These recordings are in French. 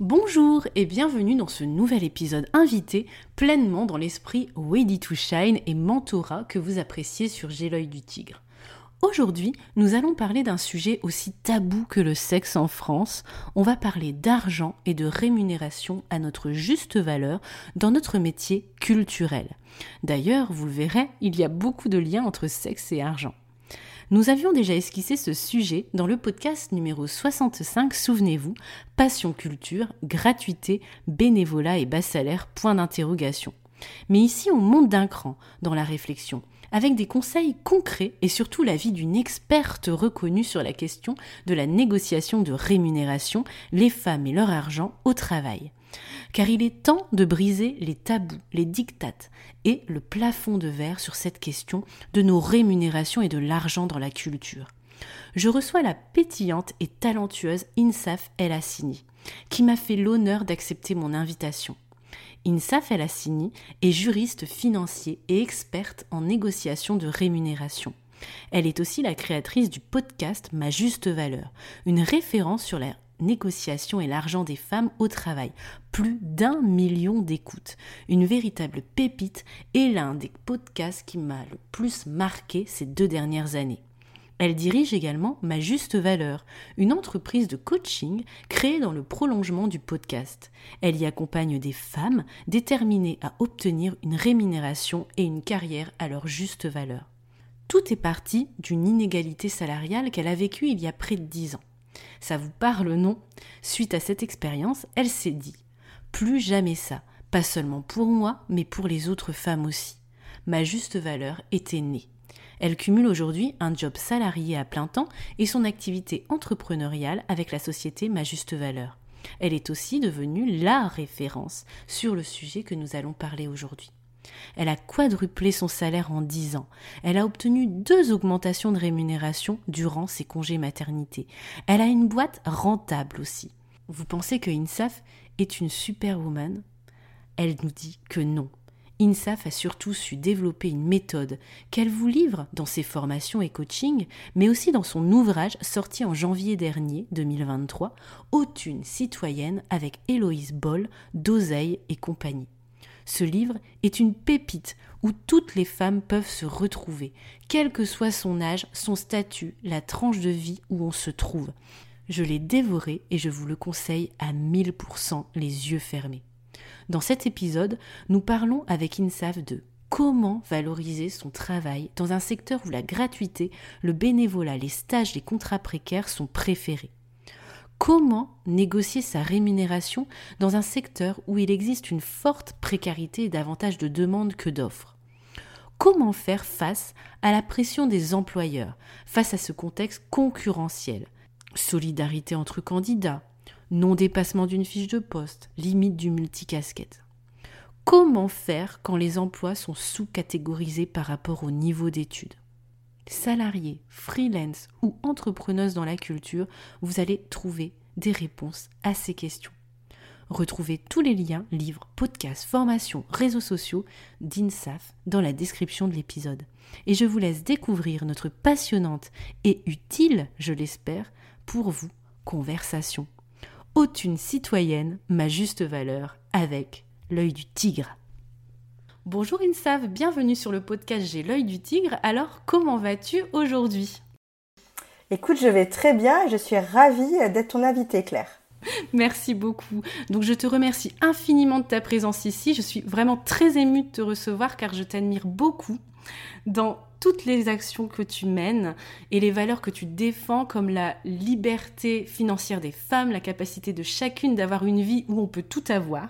Bonjour et bienvenue dans ce nouvel épisode invité pleinement dans l'esprit Ready to Shine et mentorat que vous appréciez sur J'ai l'œil du tigre. Aujourd'hui, nous allons parler d'un sujet aussi tabou que le sexe en France. On va parler d'argent et de rémunération à notre juste valeur dans notre métier culturel. D'ailleurs, vous le verrez, il y a beaucoup de liens entre sexe et argent. Nous avions déjà esquissé ce sujet dans le podcast numéro 65, souvenez-vous, Passion culture, gratuité, bénévolat et bas salaire, point d'interrogation. Mais ici, on monte d'un cran dans la réflexion, avec des conseils concrets et surtout l'avis d'une experte reconnue sur la question de la négociation de rémunération, les femmes et leur argent au travail car il est temps de briser les tabous, les dictates et le plafond de verre sur cette question de nos rémunérations et de l'argent dans la culture. Je reçois la pétillante et talentueuse Insaf El Hassini, qui m'a fait l'honneur d'accepter mon invitation. Insaf El Hassini est juriste financier et experte en négociation de rémunération. Elle est aussi la créatrice du podcast Ma Juste Valeur, une référence sur la négociation et l'argent des femmes au travail. Plus d'un million d'écoutes. Une véritable pépite et l'un des podcasts qui m'a le plus marqué ces deux dernières années. Elle dirige également Ma Juste Valeur, une entreprise de coaching créée dans le prolongement du podcast. Elle y accompagne des femmes déterminées à obtenir une rémunération et une carrière à leur juste valeur. Tout est parti d'une inégalité salariale qu'elle a vécue il y a près de dix ans. Ça vous parle, non? Suite à cette expérience, elle s'est dit plus jamais ça, pas seulement pour moi, mais pour les autres femmes aussi. Ma juste valeur était née. Elle cumule aujourd'hui un job salarié à plein temps et son activité entrepreneuriale avec la société Ma Juste Valeur. Elle est aussi devenue la référence sur le sujet que nous allons parler aujourd'hui. Elle a quadruplé son salaire en dix ans. Elle a obtenu deux augmentations de rémunération durant ses congés maternité. Elle a une boîte rentable aussi. Vous pensez que INSAF est une superwoman? Elle nous dit que non. INSAF a surtout su développer une méthode qu'elle vous livre dans ses formations et coaching, mais aussi dans son ouvrage sorti en janvier dernier 2023, Haute une citoyenne avec Héloïse Boll, d'Oseille et compagnie. Ce livre est une pépite où toutes les femmes peuvent se retrouver, quel que soit son âge, son statut, la tranche de vie où on se trouve. Je l'ai dévoré et je vous le conseille à 1000% les yeux fermés. Dans cet épisode, nous parlons avec Insaf de comment valoriser son travail dans un secteur où la gratuité, le bénévolat, les stages, les contrats précaires sont préférés. Comment négocier sa rémunération dans un secteur où il existe une forte précarité et davantage de demandes que d'offres? Comment faire face à la pression des employeurs, face à ce contexte concurrentiel? Solidarité entre candidats, non-dépassement d'une fiche de poste, limite du multicasquette. Comment faire quand les emplois sont sous-catégorisés par rapport au niveau d'études? Salarié, freelance ou entrepreneuse dans la culture, vous allez trouver des réponses à ces questions. Retrouvez tous les liens, livres, podcasts, formations, réseaux sociaux d'INSAF dans la description de l'épisode. Et je vous laisse découvrir notre passionnante et utile, je l'espère, pour vous, conversation. Haute une citoyenne, ma juste valeur, avec l'œil du tigre. Bonjour Insav, bienvenue sur le podcast J'ai l'œil du tigre. Alors, comment vas-tu aujourd'hui? Écoute, je vais très bien et je suis ravie d'être ton invitée, Claire. Merci beaucoup. Donc je te remercie infiniment de ta présence ici. Je suis vraiment très émue de te recevoir car je t'admire beaucoup dans toutes les actions que tu mènes et les valeurs que tu défends comme la liberté financière des femmes, la capacité de chacune d'avoir une vie où on peut tout avoir,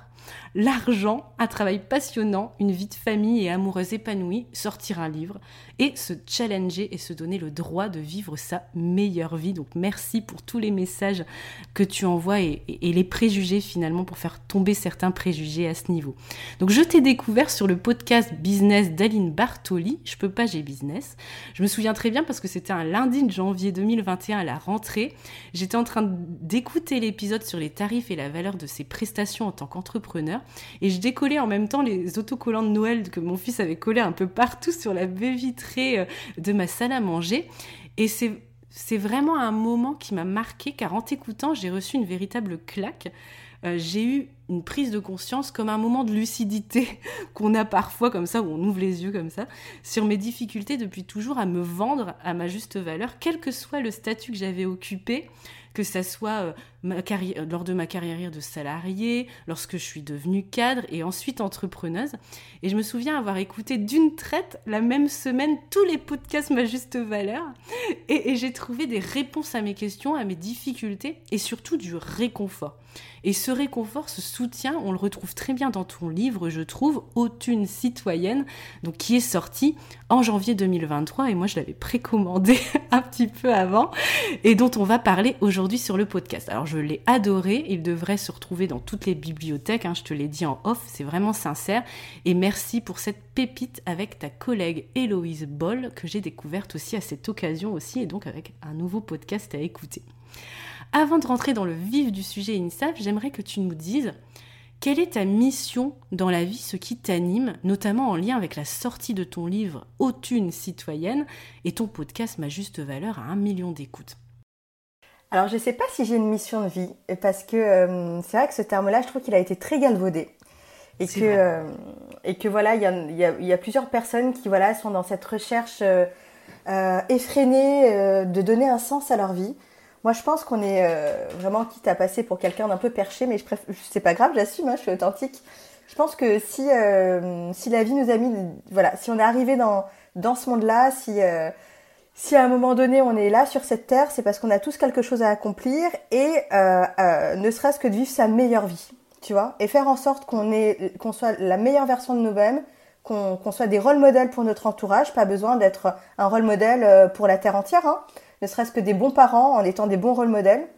l'argent, un travail passionnant, une vie de famille et amoureuse épanouie, sortir un livre et se challenger et se donner le droit de vivre sa meilleure vie. Donc merci pour tous les messages que tu envoies et, les préjugés finalement pour faire tomber certains préjugés à ce niveau. Donc je t'ai découvert sur le podcast Business d'Aline Bartoli, Je peux pas, j'ai business. Je me souviens très bien parce que c'était un lundi de janvier 2021 à la rentrée. J'étais en train d'écouter l'épisode sur les tarifs et la valeur de ses prestations en tant qu'entrepreneur et je décollais en même temps les autocollants de Noël que mon fils avait collés un peu partout sur la baie vitrée euh, de ma salle à manger. Et c'est c'est vraiment un moment qui m'a marqué car en t'écoutant, j'ai reçu une véritable claque. Euh, j'ai eu une prise de conscience comme un moment de lucidité qu'on a parfois comme ça, où on ouvre les yeux comme ça, sur mes difficultés depuis toujours à me vendre à ma juste valeur, quel que soit le statut que j'avais occupé, que ça soit euh, carrière, lors de ma carrière de salarié, lorsque je suis devenue cadre et ensuite entrepreneuse. Et je me souviens avoir écouté d'une traite la même semaine tous les podcasts Ma Juste Valeur. Et j'ai trouvé des réponses à mes questions, à mes difficultés et surtout du réconfort. Et ce réconfort, ce soutien, on le retrouve très bien dans ton livre, je trouve, Autune citoyenne, donc qui est sorti en janvier 2023 et moi je l'avais précommandé un petit peu avant et dont on va parler aujourd'hui sur le podcast. Alors je l'ai adoré, il devrait se retrouver dans toutes les bibliothèques, hein, je te l'ai dit en off, c'est vraiment sincère et merci pour cette pépite avec ta collègue Héloïse Boll que j'ai découverte aussi à cette occasion aussi et donc avec un nouveau podcast à écouter. Avant de rentrer dans le vif du sujet INSAF, j'aimerais que tu nous dises quelle est ta mission dans la vie, ce qui t'anime, notamment en lien avec la sortie de ton livre Autune citoyenne et ton podcast Ma juste valeur à un million d'écoutes Alors je ne sais pas si j'ai une mission de vie, parce que euh, c'est vrai que ce terme-là, je trouve qu'il a été très galvaudé. Et que, euh, et que voilà, il y a, plusieurs personnes qui voilà, sont dans cette recherche euh, effrénée de donner un sens à leur vie. Moi, je pense qu'on est euh, vraiment quitte à passer pour quelqu'un d'un peu perché, mais je préfère, c'est pas grave, j'assume, hein, je suis authentique. Je pense que si euh, si la vie nous a mis, voilà, si on est arrivé dans dans ce monde-là, si euh, si à un moment donné on est là sur cette terre, c'est parce qu'on a tous quelque chose à accomplir et ne serait-ce que de vivre sa meilleure vie, tu vois, et faire en sorte qu'on est qu'on soit la meilleure version de nous-mêmes, qu'on qu'on soit des rôles modèles pour notre entourage, pas besoin d'être un rôle modèle pour la terre entière. Hein ne serait-ce que des bons parents en étant des bons rôles modèles.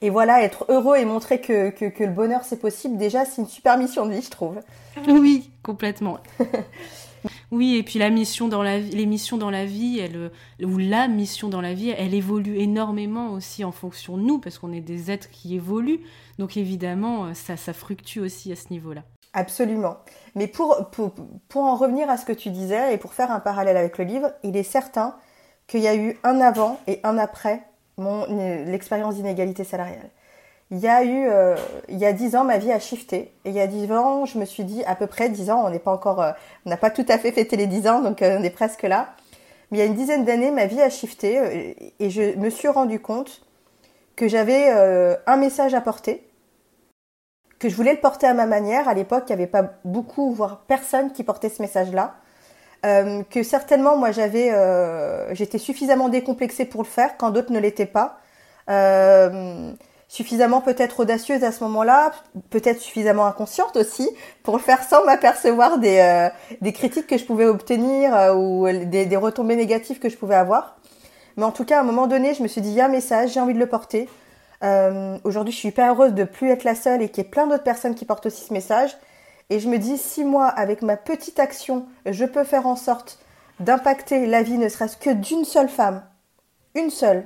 Et voilà, être heureux et montrer que, le bonheur c'est possible, déjà c'est une super mission de vie, je trouve. Oui, complètement. oui, et puis la mission dans la les missions dans la vie, elle, ou la mission dans la vie, elle évolue énormément aussi en fonction de nous, parce qu'on est des êtres qui évoluent. Donc évidemment, ça, ça fluctue aussi à ce niveau-là. Absolument. Mais pour, pour, pour en revenir à ce que tu disais et pour faire un parallèle avec le livre, il est certain qu'il y a eu un avant et un après mon l'expérience d'inégalité salariale. Il y a eu, euh, il y a dix ans, ma vie a shifté. Et il y a dix ans, je me suis dit, à peu près dix ans, on n'est pas encore, euh, on n'a pas tout à fait fêté les dix ans, donc euh, on est presque là. Mais il y a une dizaine d'années, ma vie a shifté et je me suis rendu compte que j'avais un message à porter, que je voulais le porter à ma manière. À l'époque, il n'y avait pas beaucoup, voire personne qui portait ce message-là. Euh, que certainement moi j'avais, euh, j'étais suffisamment décomplexée pour le faire quand d'autres ne l'étaient pas. Euh, suffisamment peut-être audacieuse à ce moment-là, peut-être suffisamment inconsciente aussi pour le faire sans m'apercevoir des, des critiques que je pouvais obtenir ou des, des, retombées négatives que je pouvais avoir. Mais en tout cas, à un moment donné, je me suis dit, il y a un message, j'ai envie de le porter. Aujourd'hui, je suis hyper heureuse de plus être la seule et qu'il y ait plein d'autres personnes qui portent aussi ce message. Et je me dis, si moi, avec ma petite action, je peux faire en sorte d'impacter la vie ne serait-ce que d'une seule femme, une seule,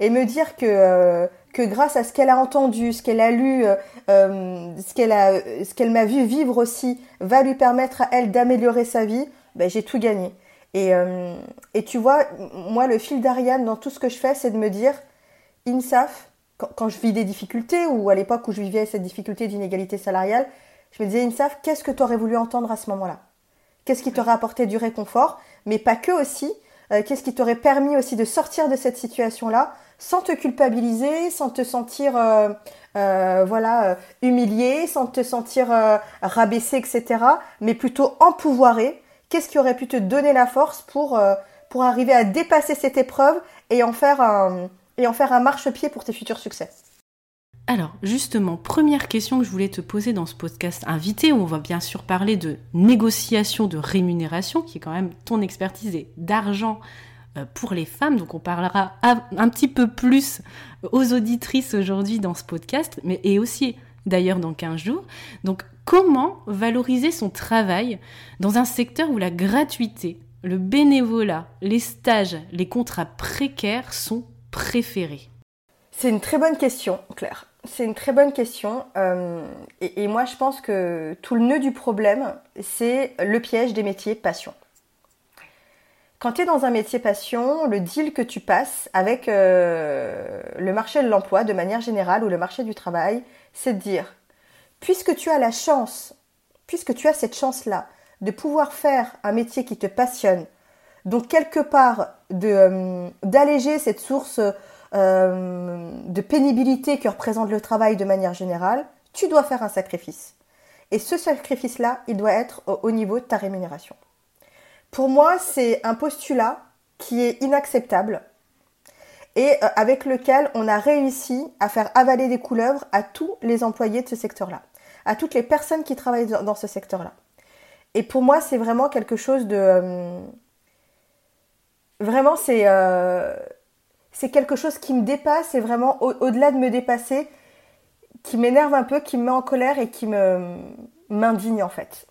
et me dire que, euh, grâce à ce qu'elle a entendu, ce qu'elle a lu, euh, euh, ce qu'elle a, m'a vu vivre aussi, va lui permettre à elle d'améliorer sa vie, ben, j'ai tout gagné. Et, et tu vois, moi, le fil d'Ariane dans tout ce que je fais, c'est de me dire, INSAF, quand, quand je vis des difficultés, ou à l'époque où je vivais cette difficulté d'inégalité salariale, je me disais, Insaf, qu'est-ce que tu aurais voulu entendre à ce moment-là? Qu'est-ce qui t'aurait apporté du réconfort Mais pas que aussi. Euh, qu'est-ce qui t'aurait permis aussi de sortir de cette situation-là sans te culpabiliser, sans te sentir euh, euh, voilà humilié, sans te sentir rabaissé, etc. Mais plutôt empouvoiré? qu'est-ce qui aurait pu te donner la force pour, euh, pour arriver à dépasser cette épreuve et en faire un, et en faire un marchepied pour tes futurs succès? Alors, justement, première question que je voulais te poser dans ce podcast invité, où on va bien sûr parler de négociation de rémunération, qui est quand même ton expertise et d'argent euh, pour les femmes. Donc, on parlera un petit peu plus aux auditrices aujourd'hui dans ce podcast, mais et aussi d'ailleurs dans 15 jours. Donc, comment valoriser son travail dans un secteur où la gratuité, le bénévolat, les stages, les contrats précaires sont préférés? C'est une très bonne question, Claire. C'est une très bonne question. Euh, et, moi, je pense que tout le nœud du problème, c'est le piège des métiers passion. Quand tu es dans un métier passion, le deal que tu passes avec euh, le marché de l'emploi de manière générale ou le marché du travail, c'est de dire, puisque tu as la chance, puisque tu as cette chance-là de pouvoir faire un métier qui te passionne, donc quelque part euh, d'alléger cette source euh, de pénibilité que représente le travail de manière générale, tu dois faire un sacrifice. Et ce sacrifice-là, il doit être au, niveau de ta rémunération. Pour moi, c'est un postulat qui est inacceptable et euh, avec lequel on a réussi à faire avaler des couleuvres à tous les employés de ce secteur-là, à toutes les personnes qui travaillent dans ce secteur-là. Et pour moi, c'est vraiment quelque chose de... Euh, vraiment, c'est c'est quelque chose qui me dépasse et vraiment au-delà de me dépasser, qui m'énerve un peu, qui me met en colère et qui m'indigne en fait.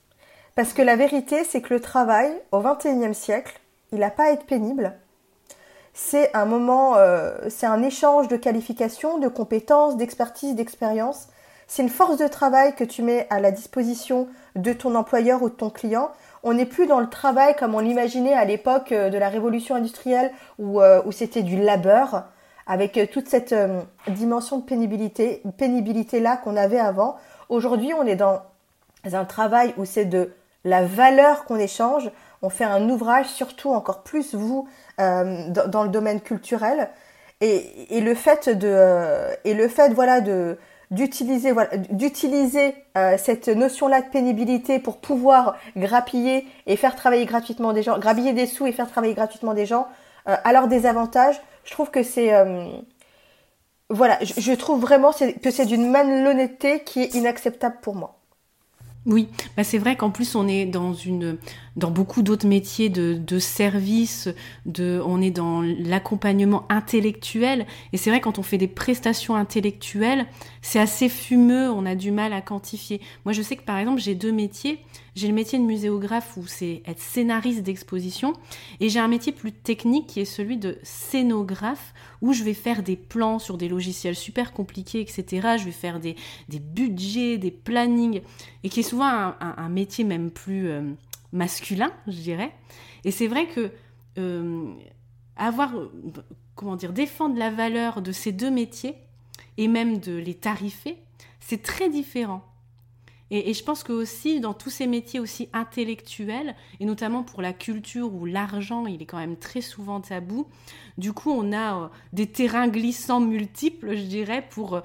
Parce que la vérité, c'est que le travail au XXIe siècle, il n'a pas à être pénible. C'est un moment, euh, c'est un échange de qualifications, de compétences, d'expertise, d'expérience. C'est une force de travail que tu mets à la disposition de ton employeur ou de ton client on n'est plus dans le travail comme on l'imaginait à l'époque euh, de la révolution industrielle où, euh, c'était du labeur, avec euh, toute cette dimension de pénibilité, pénibilité là qu'on avait avant. Aujourd'hui, on est dans un travail où c'est de la valeur qu'on échange. On fait un ouvrage, surtout encore plus vous, dans, le domaine culturel. Et, et le fait de, et le fait, voilà, de, d'utiliser euh, cette notion-là de pénibilité pour pouvoir grappiller et faire travailler gratuitement des gens, grappiller des sous et faire travailler gratuitement des gens, euh, alors des avantages, je trouve que c'est euh, voilà, je, je, trouve vraiment que c'est d'une malhonnêteté qui est inacceptable pour moi. Oui, bah c'est vrai qu'en plus on est dans une dans beaucoup d'autres métiers de, de service, de on est dans l'accompagnement intellectuel et c'est vrai quand on fait des prestations intellectuelles, c'est assez fumeux, on a du mal à quantifier. Moi je sais que par exemple, j'ai deux métiers, j'ai le métier de muséographe où c'est être scénariste d'exposition et j'ai un métier plus technique qui est celui de scénographe où je vais faire des plans sur des logiciels super compliqués, etc. Je vais faire des, des budgets, des plannings et qui est souvent un, métier même plus euh, masculin, je dirais. Et c'est vrai que euh, avoir, comment dire, défendre la valeur de ces deux métiers et même de les tarifer, c'est très différent. Et, je pense que aussi dans tous ces métiers aussi intellectuels, et notamment pour la culture où l'argent, il est quand même très souvent tabou, du coup on a euh, des terrains glissants multiples, je dirais, pour euh,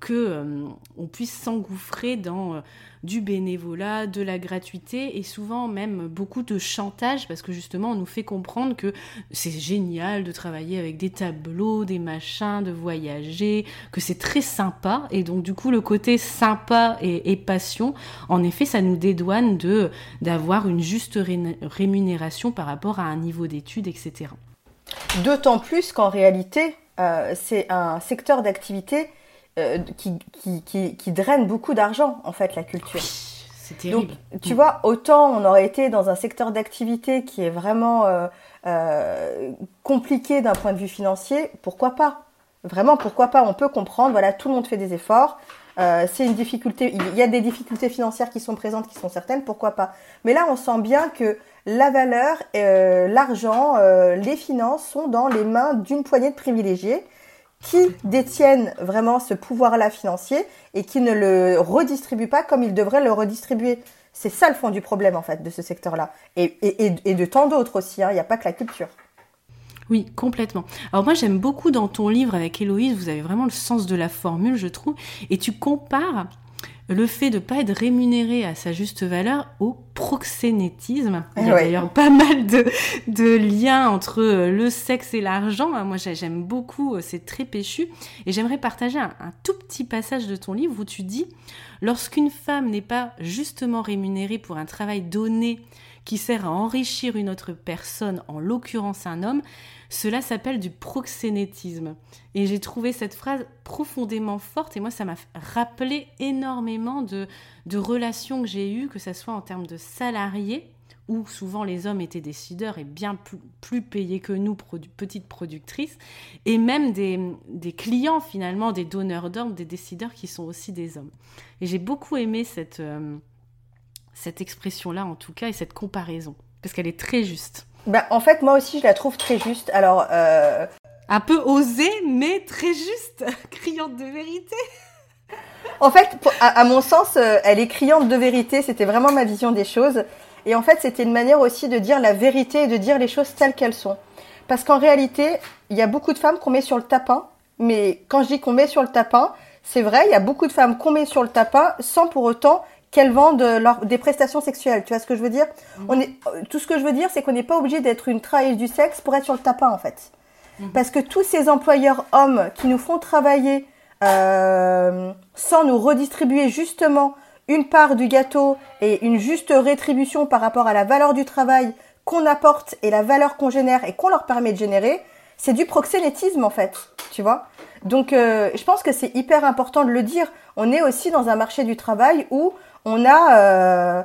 que euh, on puisse s'engouffrer dans du bénévolat, de la gratuité et souvent même beaucoup de chantage parce que justement on nous fait comprendre que c'est génial de travailler avec des tableaux, des machins, de voyager, que c'est très sympa et donc du coup le côté sympa et, passion, en effet ça nous dédouane de d'avoir une juste rémunération par rapport à un niveau d'études, etc. D'autant plus qu'en réalité euh, c'est un secteur d'activité euh, qui, qui, qui, draine beaucoup d'argent, en fait, la culture. c'est terrible. Donc, tu vois, autant on aurait été dans un secteur d'activité qui est vraiment euh, euh, compliqué d'un point de vue financier, pourquoi pas? Vraiment, pourquoi pas? On peut comprendre, voilà, tout le monde fait des efforts. C'est une difficulté, il y a des difficultés financières qui sont présentes, qui sont certaines, pourquoi pas? Mais là, on sent bien que la valeur, l'argent, les finances sont dans les mains d'une poignée de privilégiés qui détiennent vraiment ce pouvoir-là financier et qui ne le redistribuent pas comme ils devraient le redistribuer. C'est ça le fond du problème en fait de ce secteur-là. Et, de tant d'autres aussi, hein. il n'y a pas que la culture. Oui, complètement. Alors moi j'aime beaucoup dans ton livre avec Héloïse, vous avez vraiment le sens de la formule, je trouve, et tu compares le fait de ne pas être rémunéré à sa juste valeur au proxénétisme. Il y a d'ailleurs pas mal de, de liens entre euh, le sexe et l'argent. Moi, j'ai- j'aime beaucoup, euh, c'est très péchu. Et j'aimerais partager un, un tout petit passage de ton livre où tu dis Lorsqu'une femme n'est pas justement rémunérée pour un travail donné qui sert à enrichir une autre personne, en l'occurrence un homme, cela s'appelle du proxénétisme. Et j'ai trouvé cette phrase profondément forte et moi ça m'a rappelé énormément de, de relations que j'ai eues, que ce soit en termes de salariés, où souvent les hommes étaient décideurs et bien plus, payés que nous, petites productrices, et même des, des clients finalement, des donneurs d'ordre, des décideurs qui sont aussi des hommes. Et j'ai beaucoup aimé cette, euh, cette expression-là en tout cas et cette comparaison, parce qu'elle est très juste. Ben, en fait, moi aussi, je la trouve très juste. Alors, euh, Un peu osée, mais très juste, criante de vérité. En fait, pour- à, à mon sens, euh, elle est criante de vérité. C'était vraiment ma vision des choses. Et en fait, c'était une manière aussi de dire la vérité et de dire les choses telles qu'elles sont. Parce qu'en réalité, il y a beaucoup de femmes qu'on met sur le tapin. Mais quand je dis qu'on met sur le tapin, c'est vrai, il y a beaucoup de femmes qu'on met sur le tapin sans pour autant qu'elles vendent leur- des prestations sexuelles. Tu vois ce que je veux dire? On est, euh, Tout ce que je veux dire, c'est qu'on n'est pas obligé d'être une travailleuse du sexe pour être sur le tapin, en fait. Parce que tous ces employeurs hommes qui nous font travailler euh, sans nous redistribuer justement une part du gâteau et une juste rétribution par rapport à la valeur du travail qu'on apporte et la valeur qu'on génère et qu'on leur permet de générer, c'est du proxénétisme en fait, tu vois? Donc euh, je pense que c'est hyper important de le dire. On est aussi dans un marché du travail où on a euh,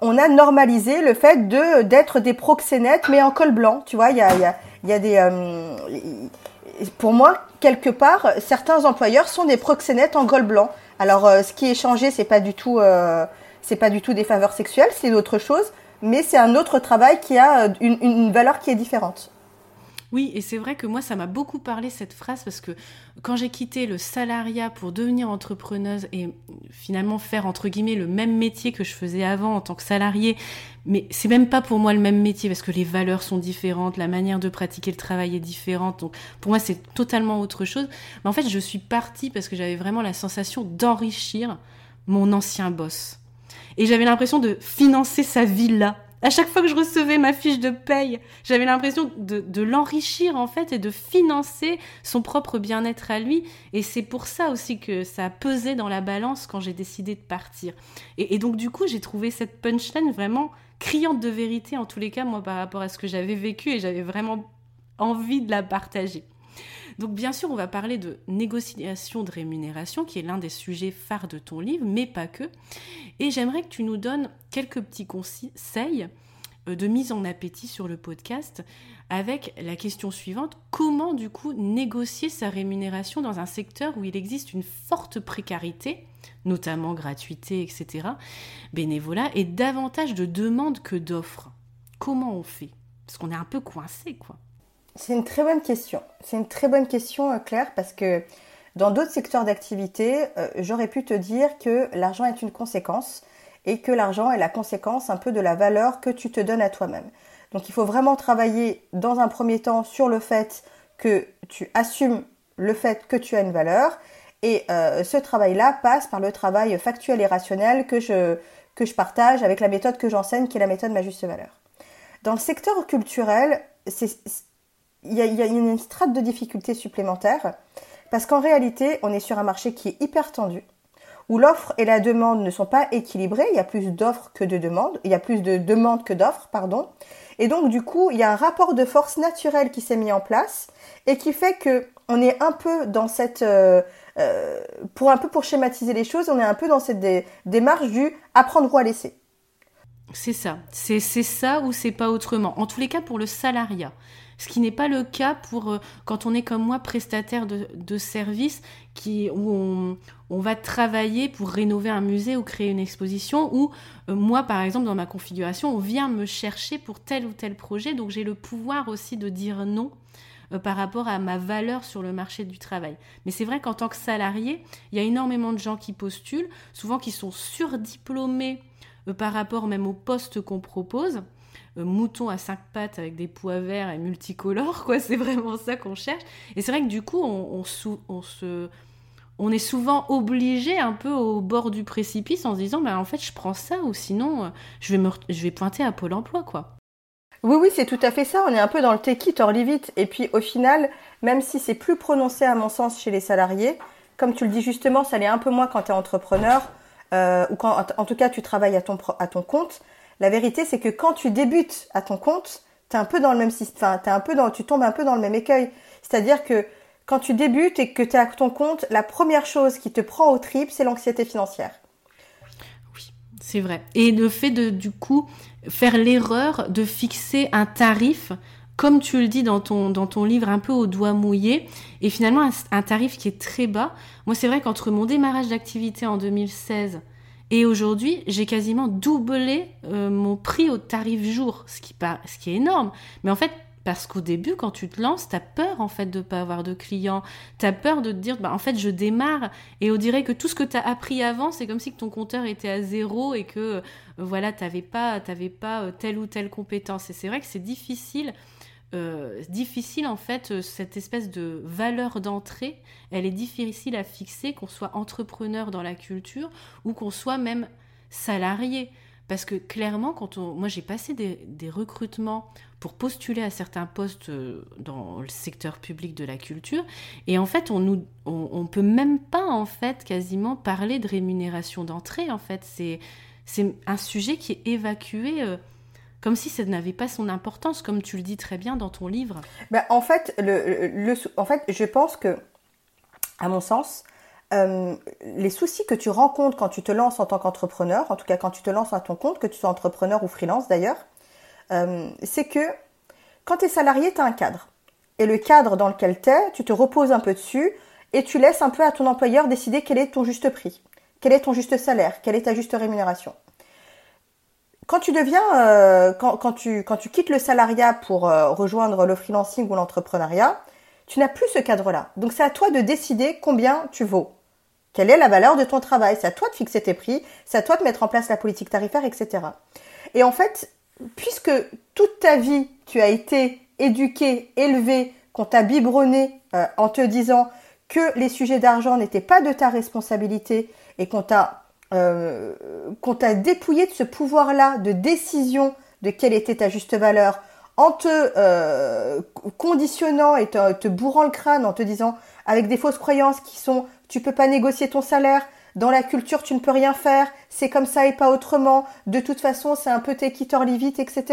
on a normalisé le fait de d'être des proxénètes mais en col blanc, tu vois. Il y a y y a des euh, pour moi, quelque part, certains employeurs sont des proxénètes en col blanc. Alors, euh, ce qui est changé, c'est pas du tout, c'est pas du tout des faveurs sexuelles, c'est autre chose, mais c'est un autre travail qui a une, une valeur qui est différente. Oui, et c'est vrai que moi, ça m'a beaucoup parlé cette phrase parce que quand j'ai quitté le salariat pour devenir entrepreneuse et finalement faire entre guillemets le même métier que je faisais avant en tant que salariée, mais c'est même pas pour moi le même métier parce que les valeurs sont différentes, la manière de pratiquer le travail est différente. Donc pour moi, c'est totalement autre chose. Mais en fait, je suis partie parce que j'avais vraiment la sensation d'enrichir mon ancien boss. Et j'avais l'impression de financer sa villa. À chaque fois que je recevais ma fiche de paye, j'avais l'impression de, l'enrichir en fait et de financer son propre bien-être à lui. Et c'est pour ça aussi que ça pesé dans la balance quand j'ai décidé de partir. Et, et donc du coup, j'ai trouvé cette punchline vraiment criante de vérité en tous les cas, moi, par rapport à ce que j'avais vécu et j'avais vraiment envie de la partager. Donc bien sûr, on va parler de négociation de rémunération, qui est l'un des sujets phares de ton livre, mais pas que. Et j'aimerais que tu nous donnes quelques petits conseils euh, de mise en appétit sur le podcast avec la question suivante. Comment du coup négocier sa rémunération dans un secteur où il existe une forte précarité, notamment gratuité, etc., bénévolat, et davantage de demandes que d'offres? Comment on fait? Parce qu'on est un peu coincé, quoi. C'est une très bonne question. C'est une très bonne question, euh, Claire, parce que dans d'autres secteurs d'activité, euh, j'aurais pu te dire que l'argent est une conséquence et que l'argent est la conséquence un peu de la valeur que tu te donnes à toi-même. Donc il faut vraiment travailler dans un premier temps sur le fait que tu assumes le fait que tu as une valeur et euh, ce travail-là passe par le travail factuel et rationnel que je, que je partage avec la méthode que j'enseigne qui est la méthode ma juste valeur. Dans le secteur culturel, c'est il y, a, une strate de difficulté supplémentaire parce qu'en réalité, on est sur un marché qui est hyper tendu, où l'offre et la demande ne sont pas équilibrées. Il y a plus d'offres que de demandes. Il y a plus de demandes que d'offres, pardon. Et donc, du coup, il y a un rapport de force naturel qui s'est mis en place et qui fait que on est un peu dans cette, euh, euh, pour un peu pour schématiser les choses, on est un peu dans cette dé démarche du apprendre ou à laisser. C'est ça. C'est ça ou c'est pas autrement. En tous les cas, pour le salariat. Ce qui n'est pas le cas pour euh, quand on est comme moi prestataire de, services où on, va travailler pour rénover un musée ou créer une exposition ou euh, moi par exemple dans ma configuration on vient me chercher pour tel ou tel projet donc j'ai le pouvoir aussi de dire non euh, par rapport à ma valeur sur le marché du travail. Mais c'est vrai qu'en tant que salarié, il y a énormément de gens qui postulent, souvent qui sont surdiplômés par rapport même au poste qu'on propose mouton à cinq pattes avec des pois verts et multicolores, quoi. C'est vraiment ça qu'on cherche. Et c'est vrai que du coup, on, se, on est souvent obligé un peu au bord du précipice en se disant, bah, en fait, je prends ça ou sinon, euh, je vais, me, je vais pointer à Pôle emploi, quoi. Oui, oui, c'est tout à fait ça. On est un peu dans le take it or leave. Et puis, au final, même si c'est plus prononcé, à mon sens, chez les salariés, comme tu le dis justement, ça l'est un peu moins quand tu es entrepreneur, euh, ou quand, en tout cas, tu travailles à ton, à ton compte. La vérité, c'est que quand tu débutes à ton compte, t'es un peu dans le même système, enfin, un peu dans, tu tombes un peu dans le même écueil. C'est-à-dire que quand tu débutes et que tu es à ton compte, la première chose qui te prend au trip, c'est l'anxiété financière. Oui, c'est vrai. Et le fait de, du coup, faire l'erreur de fixer un tarif, comme tu le dis dans ton, dans ton livre, un peu au doigt mouillé, et finalement un, tarif qui est très bas. Moi, c'est vrai qu'entre mon démarrage d'activité en 2016 et aujourd'hui, j'ai quasiment doublé euh, mon prix au tarif jour, ce qui, est énorme. Mais en fait, parce qu'au début, quand tu te lances, tu as peur en fait de ne pas avoir de clients. Tu as peur de te dire, bah, en fait, je démarre. Et on dirait que tout ce que tu as appris avant, c'est comme si ton compteur était à zéro et que euh, voilà, tu n'avais pas, pas euh, telle ou telle compétence. Et c'est vrai que c'est difficile. Euh, difficile en fait cette espèce de valeur d'entrée elle est difficile à fixer qu'on soit entrepreneur dans la culture ou qu'on soit même salarié parce que clairement, quand on, moi j'ai passé des, recrutements pour postuler à certains postes euh, dans le secteur public de la culture, et en fait on nous, on, peut même pas en fait quasiment parler de rémunération d'entrée. En fait, c'est c'est un sujet qui est évacué. Euh, comme si ça n'avait pas son importance, comme tu le dis très bien dans ton livre. Ben, en, fait, le, le, en fait, je pense que, à mon sens, euh, les soucis que tu rencontres quand tu te lances en tant qu'entrepreneur, en tout cas quand tu te lances à ton compte, que tu sois entrepreneur ou freelance d'ailleurs, euh, c'est que quand tu es salarié, tu as un cadre. Et le cadre dans lequel tu es, tu te reposes un peu dessus et tu laisses un peu à ton employeur décider quel est ton juste prix, quel est ton juste salaire, quelle est ta juste rémunération. Quand tu deviens, euh, quand, tu, quittes le salariat pour rejoindre le freelancing ou l'entrepreneuriat, tu n'as plus ce cadre-là. Donc c'est à toi de décider combien tu vaux. Quelle est la valeur de ton travail? C'est à toi de fixer tes prix, c'est à toi de mettre en place la politique tarifaire, etc. Et en fait, puisque toute ta vie, tu as été éduqué, élevé, qu'on t'a biberonné euh, en te disant que les sujets d'argent n'étaient pas de ta responsabilité et qu'on t'a euh, qu'on t'a dépouillé de ce pouvoir-là de décision de quelle était ta juste valeur, en te euh, conditionnant et te, bourrant le crâne, en te disant avec des fausses croyances qui sont tu peux pas négocier ton salaire, dans la culture tu ne peux rien faire, c'est comme ça et pas autrement, de toute façon c'est un peu take it or etc.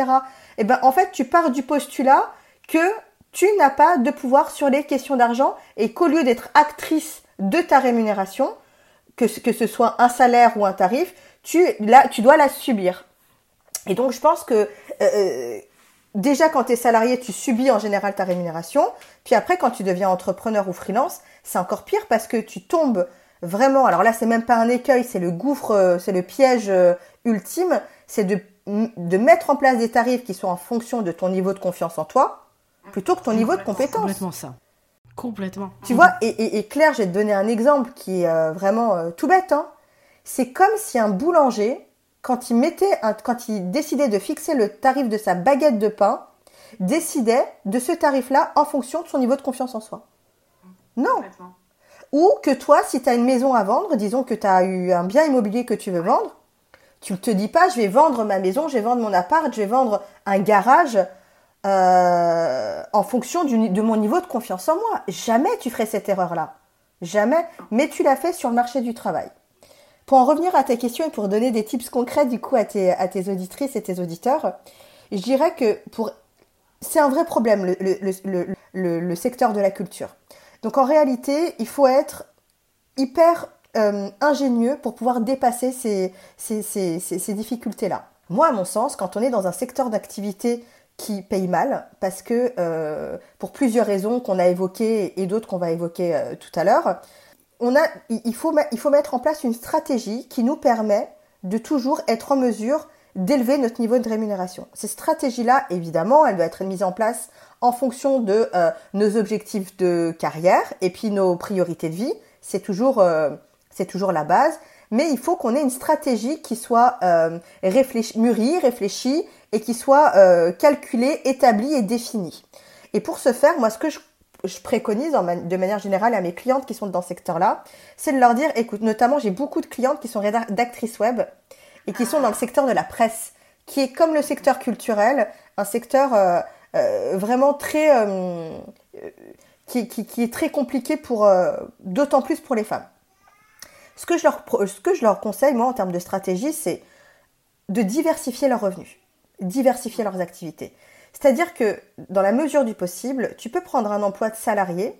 Et ben en fait tu pars du postulat que tu n'as pas de pouvoir sur les questions d'argent et qu'au lieu d'être actrice de ta rémunération, que, que ce soit un salaire ou un tarif, tu, là, tu dois la subir. Et donc je pense que euh, euh déjà quand tu es salarié, tu subis en général ta rémunération. Puis après, quand tu deviens entrepreneur ou freelance, c'est encore pire parce que tu tombes vraiment. Alors là, c'est même pas un écueil, c'est le gouffre, euh, c'est le piège ultime. C'est de, de mettre en place des tarifs qui sont en fonction de ton niveau de confiance en toi, plutôt que ton niveau de compétence. Complètement ça. Complètement. Tu vois, et, et, Claire, je vais te donner un exemple qui est euh, vraiment tout bête. Hein. C'est comme si un boulanger quand il mettait quand il décidait de fixer le tarif de sa baguette de pain, décidait de ce tarif-là en fonction de son niveau de confiance en soi. Non. Ou que toi, si tu as une maison à vendre, disons que tu as eu un bien immobilier que tu veux vendre, tu ne te dis pas je vais vendre ma maison, je vais vendre mon appart, je vais vendre un garage euh, en fonction de mon niveau de confiance en moi. Jamais tu ferais cette erreur-là. Jamais. Mais tu l'as fait sur le marché du travail. Pour en revenir à ta question et pour donner des tips concrets du coup à tes, auditrices et tes auditeurs, je dirais que pour c'est un vrai problème le, le, le, le, secteur de la culture. Donc en réalité, il faut être hyper euh, ingénieux pour pouvoir dépasser ces, ces, ces, ces difficultés-là. Moi, à mon sens, quand on est dans un secteur d'activité qui paye mal, parce que euh, pour plusieurs raisons qu'on a évoquées et d'autres qu'on va évoquer euh, tout à l'heure, on a, il, faut, mettre en place une stratégie qui nous permet de toujours être en mesure d'élever notre niveau de rémunération. Cette stratégie-là, évidemment, elle doit être mise en place en fonction de euh, nos objectifs de carrière et puis nos priorités de vie. C'est toujours, la base. Mais il faut qu'on ait une stratégie qui soit euh, réfléchi, mûrie, réfléchie et qui soit calculée, établie et définie. Et pour ce faire, moi, ce que je je préconise de manière générale à mes clientes qui sont dans ce secteur-là, c'est de leur dire, écoute, notamment j'ai beaucoup de clientes qui sont rédactrices web et qui sont dans le secteur de la presse, qui est comme le secteur culturel, un secteur euh, euh, vraiment très... Euh, qui, qui, qui, est très compliqué pour... d'autant plus pour les femmes. Ce que, je leur, ce que je leur conseille, moi, en termes de stratégie, c'est de diversifier leurs revenus, diversifier leurs activités. C'est-à-dire que dans la mesure du possible, tu peux prendre un emploi de salarié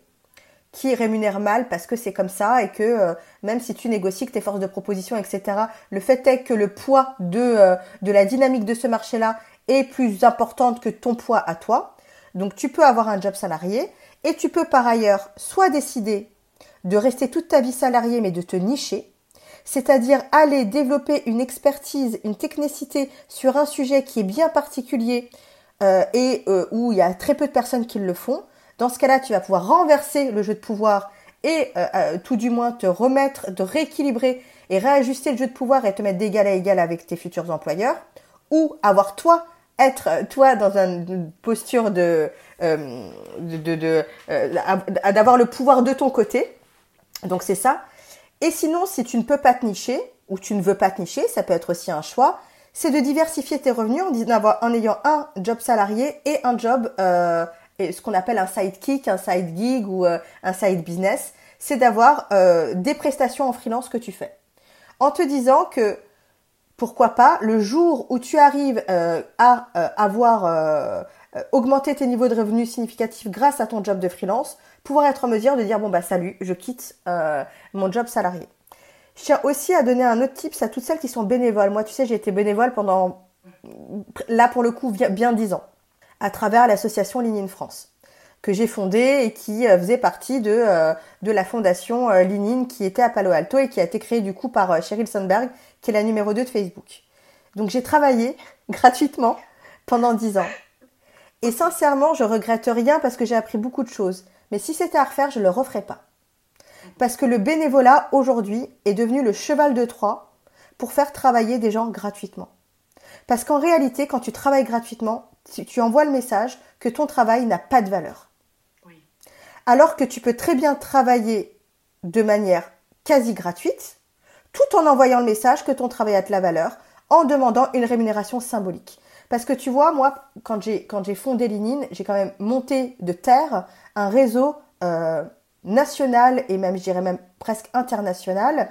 qui rémunère mal parce que c'est comme ça et que euh, même si tu négocies que tes forces de proposition, etc., le fait est que le poids de, euh, de la dynamique de ce marché-là est plus importante que ton poids à toi. Donc tu peux avoir un job salarié et tu peux par ailleurs soit décider de rester toute ta vie salariée mais de te nicher, c'est-à-dire aller développer une expertise, une technicité sur un sujet qui est bien particulier euh, et euh, où il y a très peu de personnes qui le font. Dans ce cas-là, tu vas pouvoir renverser le jeu de pouvoir et euh, tout du moins te remettre, de rééquilibrer et réajuster le jeu de pouvoir et te mettre d'égal à égal avec tes futurs employeurs. Ou avoir toi être toi dans une posture de d'avoir le pouvoir de ton côté. Donc c'est ça. Et sinon, si tu ne peux pas te nicher ou tu ne veux pas te nicher, ça peut être aussi un choix c'est de diversifier tes revenus en, ayant un job salarié et un job, euh, ce qu'on appelle un side kick, un side gig ou euh, un side business. C'est d'avoir euh, des prestations en freelance que tu fais. En te disant que pourquoi pas, le jour où tu arrives à avoir augmenté tes niveaux de revenus significatifs grâce à ton job de freelance, pouvoir être en mesure de dire bon bah salut, je quitte mon job salarié. Je tiens aussi à donner un autre tips à toutes celles qui sont bénévoles. Moi, tu sais, j'ai été bénévole pendant, là pour le coup, bien dix ans, à travers l'association Ligne France que j'ai fondée et qui euh, faisait partie de, euh, de la fondation euh, qui était à Palo Alto et qui a été créée du coup par Sheryl Sandberg, qui est la numéro 2 de Facebook. Donc j'ai travaillé gratuitement pendant dix ans. Et sincèrement, je regrette rien parce que j'ai appris beaucoup de choses. Mais si c'était à refaire, je ne le referais pas. Parce que le bénévolat, aujourd'hui, est devenu le cheval de Troie pour faire travailler des gens gratuitement. Parce qu'en réalité, quand tu travailles gratuitement, tu, envoies le message que ton travail n'a pas de valeur. Alors que tu peux très bien travailler de manière quasi gratuite, tout en envoyant le message que ton travail a de la valeur, en demandant une rémunération symbolique. Parce que tu vois, moi, quand j'ai, fondé Linine, j'ai quand même monté de terre un réseau euh, national et même, je dirais même presque international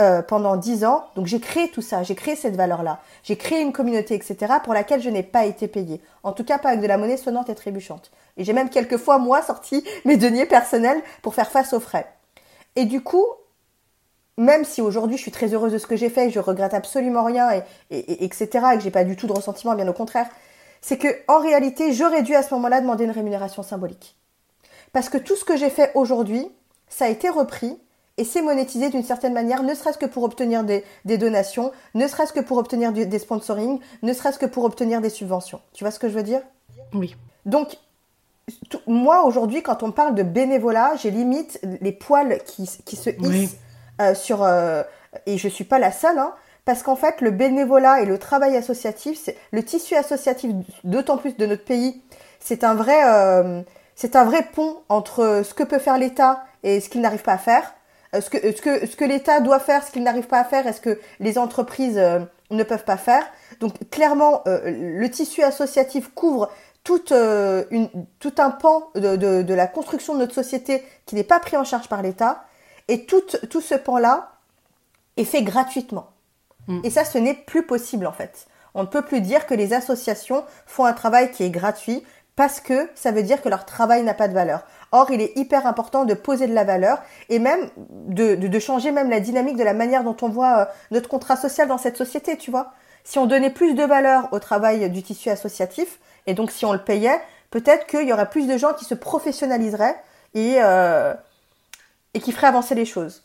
euh, pendant dix ans. Donc j'ai créé tout ça, j'ai créé cette valeur-là. J'ai créé une communauté, etc. pour laquelle je n'ai pas été payée. En tout cas, pas avec de la monnaie sonnante et trébuchante. Et j'ai même quelques fois, moi, sorti mes deniers personnels pour faire face aux frais. Et du coup, même si aujourd'hui je suis très heureuse de ce que j'ai fait, je regrette absolument rien, et, et, etc., et que j'ai pas du tout de ressentiment, bien au contraire, c'est que en réalité, j'aurais dû à ce moment-là demander une rémunération symbolique. Parce que tout ce que j'ai fait aujourd'hui, ça a été repris et c'est monétisé d'une certaine manière, ne serait-ce que pour obtenir des, donations, ne serait-ce que pour obtenir des sponsorings, ne serait-ce que pour obtenir des subventions. Tu vois ce que je veux dire? Oui. Donc, moi aujourd'hui, quand on parle de bénévolat, j'ai limite les poils qui, se hissent euh, sur... Euh, et je suis pas la seule, hein, parce qu'en fait, le bénévolat et le travail associatif, le tissu associatif, d'autant plus de notre pays, c'est un vrai... Euh, c'est un vrai pont entre ce que peut faire l'État et ce qu'il n'arrive pas à faire. Ce que, ce que, ce que l'État doit faire, ce qu'il n'arrive pas à faire, et ce que les entreprises ne peuvent pas faire. Donc clairement, le tissu associatif couvre tout un pan de, de, la construction de notre société qui n'est pas pris en charge par l'État. Et tout, tout ce pan-là est fait gratuitement. Mm. Et ça, ce n'est plus possible en fait. On ne peut plus dire que les associations font un travail qui est gratuit parce que ça veut dire que leur travail n'a pas de valeur. Or, il est hyper important de poser de la valeur et même de, de, changer même la dynamique de la manière dont on voit euh, notre contrat social dans cette société, tu vois. Si on donnait plus de valeur au travail du tissu associatif, et donc si on le payait, peut-être qu'il y aurait plus de gens qui se professionnaliseraient et, euh, et qui feraient avancer les choses.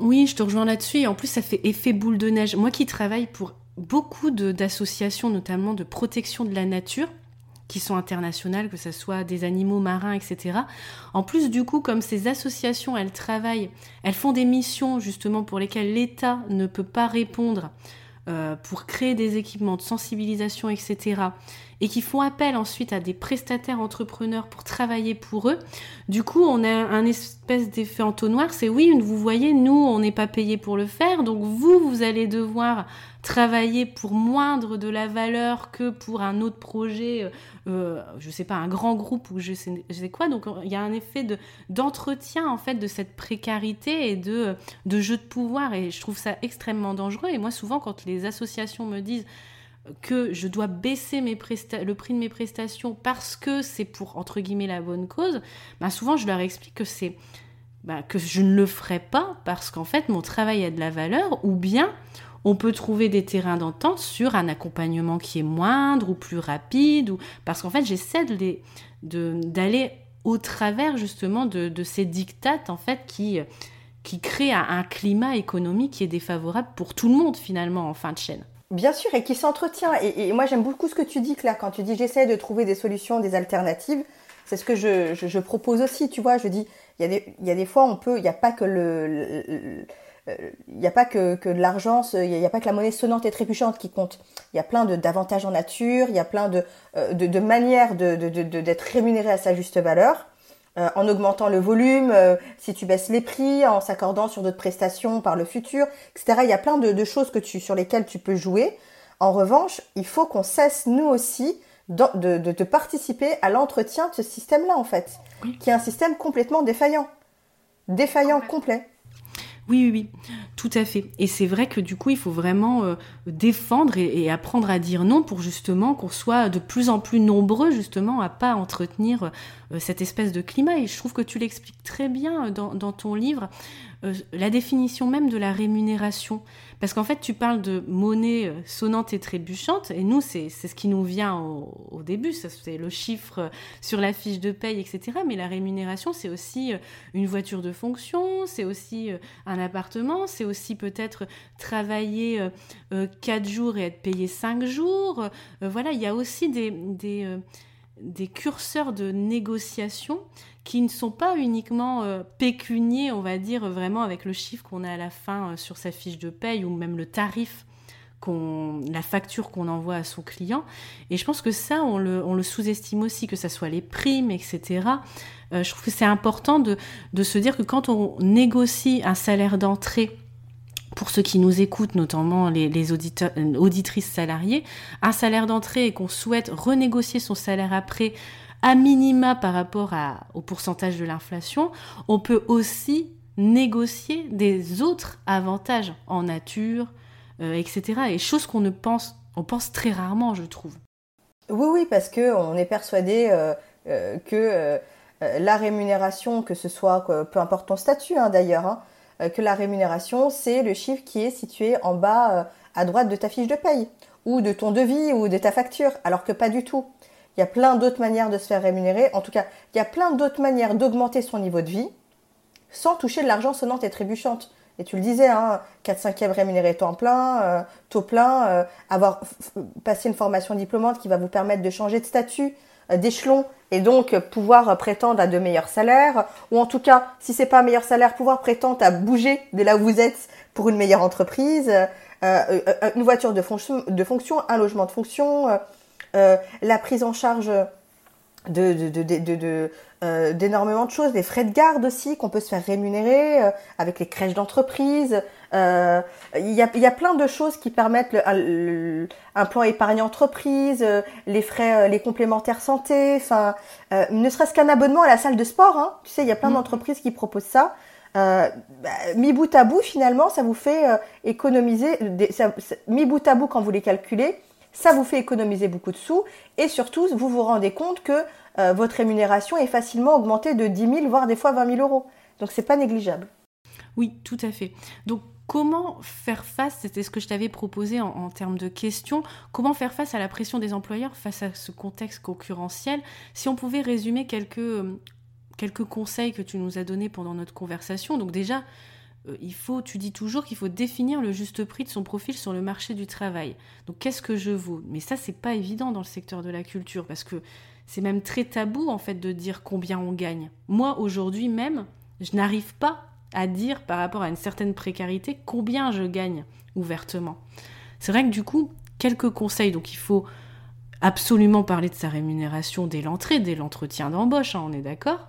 Oui, je te rejoins là-dessus. Et en plus, ça fait effet boule de neige. Moi qui travaille pour beaucoup d'associations, notamment de protection de la nature, qui sont internationales, que ce soit des animaux marins, etc. En plus, du coup, comme ces associations, elles travaillent, elles font des missions justement pour lesquelles l'État ne peut pas répondre euh, pour créer des équipements de sensibilisation, etc. et qui font appel ensuite à des prestataires entrepreneurs pour travailler pour eux, du coup, on a un espèce d'effet entonnoir. C'est oui, vous voyez, nous, on n'est pas payé pour le faire, donc vous, vous allez devoir travailler pour moindre de la valeur que pour un autre projet, euh, euh je sais pas, un grand groupe ou je sais, sais quoi. Donc il y a un effet de d'entretien en fait de cette précarité et de jeu de pouvoir et je trouve ça extrêmement dangereux. Et moi souvent quand les associations me disent que je dois baisser le prix de mes prestations parce que c'est pour, entre la bonne cause, bah souvent je leur explique que c'est bah, que je ne le ferai pas parce qu'en fait mon travail a de la valeur ou bien on peut trouver des terrains d'entente sur un accompagnement qui est moindre ou plus rapide ou parce qu'en fait j'essaie d'aller de, au travers justement de, ces dictates en fait qui qui créent un climat économique qui est défavorable pour tout le monde finalement en fin de chaîne. Bien sûr, et qui s'entretient. Et, moi, j'aime beaucoup ce que tu dis, Claire, quand tu dis j'essaie de trouver des solutions, des alternatives. C'est ce que je, propose aussi, tu vois. Je dis, il y, a des, y a des fois, on peut, il n'y a pas que le, il n'y a pas que, que de l'argent, il n'y a, pas que la monnaie sonnante et trébuchante qui compte. Il y a plein d'avantages en nature, il y a plein de, euh, de, de manières d'être de, rémunéré à sa juste valeur. Euh, en augmentant le volume, euh, si tu baisses les prix, en s'accordant sur d'autres prestations par le futur, etc. Il y a plein de, choses que tu, sur lesquelles tu peux jouer. En revanche, il faut qu'on cesse, nous aussi, de, de, participer à l'entretien de ce système-là, en fait, qui est un système complètement défaillant. Défaillant complet. Oui, oui, oui, tout à fait. Et c'est vrai que du coup, il faut vraiment euh, défendre et, apprendre à dire non pour justement qu'on soit de plus en plus nombreux justement à pas entretenir euh, cette espèce de climat. Et je trouve que tu l'expliques très bien euh, dans, ton livre, la définition même de la rémunération. Parce qu'en fait, tu parles de monnaie sonnante et trébuchante, et nous, c'est ce qui nous vient au, début, c'est le chiffre sur la fiche de paye, etc. Mais la rémunération, c'est aussi une voiture de fonction, c'est aussi un appartement, c'est aussi peut-être travailler quatre jours et être payé cinq jours. voilà, il y a aussi des, des curseurs de négociation qui ne sont pas uniquement euh, pécuniers, on va dire, vraiment avec le chiffre qu'on a à la fin euh, sur sa fiche de paye ou même le tarif la facture qu'on envoie à son client. Et je pense que ça, on le, sous-estime aussi, que ce soit les primes, etc. Euh, je trouve que c'est important de, se dire que quand on négocie un salaire d'entrée pour ceux qui nous écoutent, notamment les, auditrices salariées, un salaire d'entrée et qu'on souhaite renégocier son salaire après, à minima par rapport au pourcentage de l'inflation, on peut aussi négocier des autres avantages en nature, euh, etc. Et choses qu'on ne pense, on pense très rarement, je trouve. Oui, oui, parce que on est persuadé euh, euh, que la rémunération, que ce soit, peu importe ton statut hein, d'ailleurs, hein, que la rémunération, c'est le chiffre qui est situé en bas à droite de ta fiche de paye, ou de ton devis, ou de ta facture, alors que pas du tout. Il y a plein d'autres manières de se faire rémunérer. En tout cas, il y a plein d'autres manières d'augmenter son niveau de vie sans toucher de l'argent sonnante et trébuchante. Et tu le disais, hein, 4 5 e rémunéré temps plein, euh, taux plein, euh, avoir passé une formation diplômante qui va vous permettre de changer de statut, euh, d'échelon, et donc pouvoir prétendre à de meilleurs salaires, ou en tout cas, si c'est pas un meilleur salaire, pouvoir prétendre à bouger de là où vous êtes pour une meilleure entreprise, une voiture de, fonction, un logement de fonction, la prise en charge de, de, euh, d'énormément de choses, les frais de garde aussi qu'on peut se faire rémunérer euh, avec les crèches d'entreprise. Il y, a, y, a, plein de choses qui permettent le, un plan épargne entreprise, les frais, les complémentaires santé, enfin, ne serait-ce qu'un abonnement à la salle de sport. Hein. Tu sais, il y a plein mmh. d'entreprises qui proposent ça. Euh, bah, mi bout à bout, finalement, ça vous fait économiser. Des, mi bout à bout, quand vous les calculez, ça vous fait économiser beaucoup de sous et surtout, vous vous rendez compte que euh, votre rémunération est facilement augmentée de 10 000, voire des fois 20 000 euros. Donc, c'est pas négligeable. Oui, tout à fait. Donc, comment faire face, c'était ce que je t'avais proposé en, termes de questions, comment faire face à la pression des employeurs face à ce contexte concurrentiel? Si on pouvait résumer quelques, euh, quelques conseils que tu nous as donnés pendant notre conversation. Donc déjà, il faut, tu dis toujours qu'il faut définir le juste prix de son profil sur le marché du travail. Donc qu'est-ce que je vaux? Mais ça, c'est pas évident dans le secteur de la culture parce que c'est même très tabou en fait de dire combien on gagne. Moi, aujourd'hui même, je n'arrive pas à dire par rapport à une certaine précarité combien je gagne ouvertement. C'est vrai que du coup, quelques conseils. Donc il faut absolument parler de sa rémunération dès l'entrée, dès l'entretien d'embauche, hein, on est d'accord?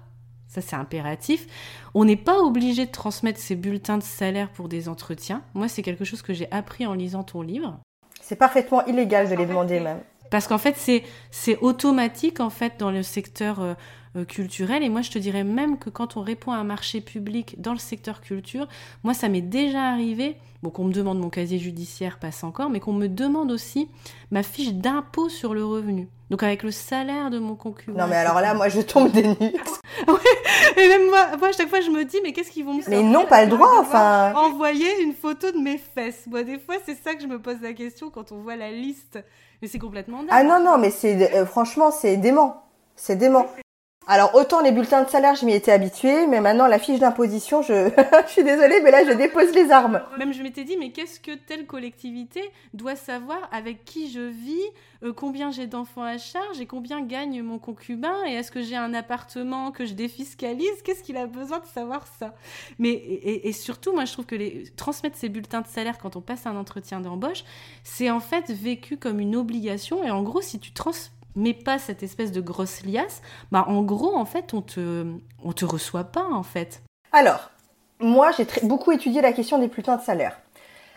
Ça, c'est impératif. On n'est pas obligé de transmettre ses bulletins de salaire pour des entretiens. Moi, c'est quelque chose que j'ai appris en lisant ton livre. C'est parfaitement illégal de les demander même. Parce qu'en fait, c'est automatique en fait dans le secteur euh, euh, culturel. Et moi, je te dirais même que quand on répond à un marché public dans le secteur culture, moi, ça m'est déjà arrivé, bon, qu'on me demande mon casier judiciaire, passe encore, mais qu'on me demande aussi ma fiche d'impôt sur le revenu. Donc avec le salaire de mon concurrent. Non mais alors là, moi je tombe des nues. et même moi, moi, à chaque fois je me dis, mais qu'est-ce qu'ils vont me Mais non, pas le droit, enfin. Envoyer une photo de mes fesses. Moi, des fois, c'est ça que je me pose la question quand on voit la liste. Mais c'est complètement dingue. Ah non, non, mais c'est euh, franchement, c'est dément. C'est dément. Alors autant les bulletins de salaire, je m'y étais habituée, mais maintenant la fiche d'imposition, je... suis désolée, mais là je dépose les armes. Même je m'étais dit, mais qu'est-ce que telle collectivité doit savoir avec qui je vis, euh, combien j'ai d'enfants à charge et combien gagne mon concubin, et est-ce que j'ai un appartement que je défiscalise? Qu'est-ce qu'il a besoin de savoir ça? Mais et, surtout, moi je trouve que transmettre ces bulletins de salaire quand on passe un entretien d'embauche, c'est en fait vécu comme une obligation, et en gros, si tu transmets mais pas cette espèce de grosse liasse, bah en gros, en fait, on te, on te reçoit pas, en fait. Alors, moi, j'ai beaucoup étudié la question des bulletins de salaire.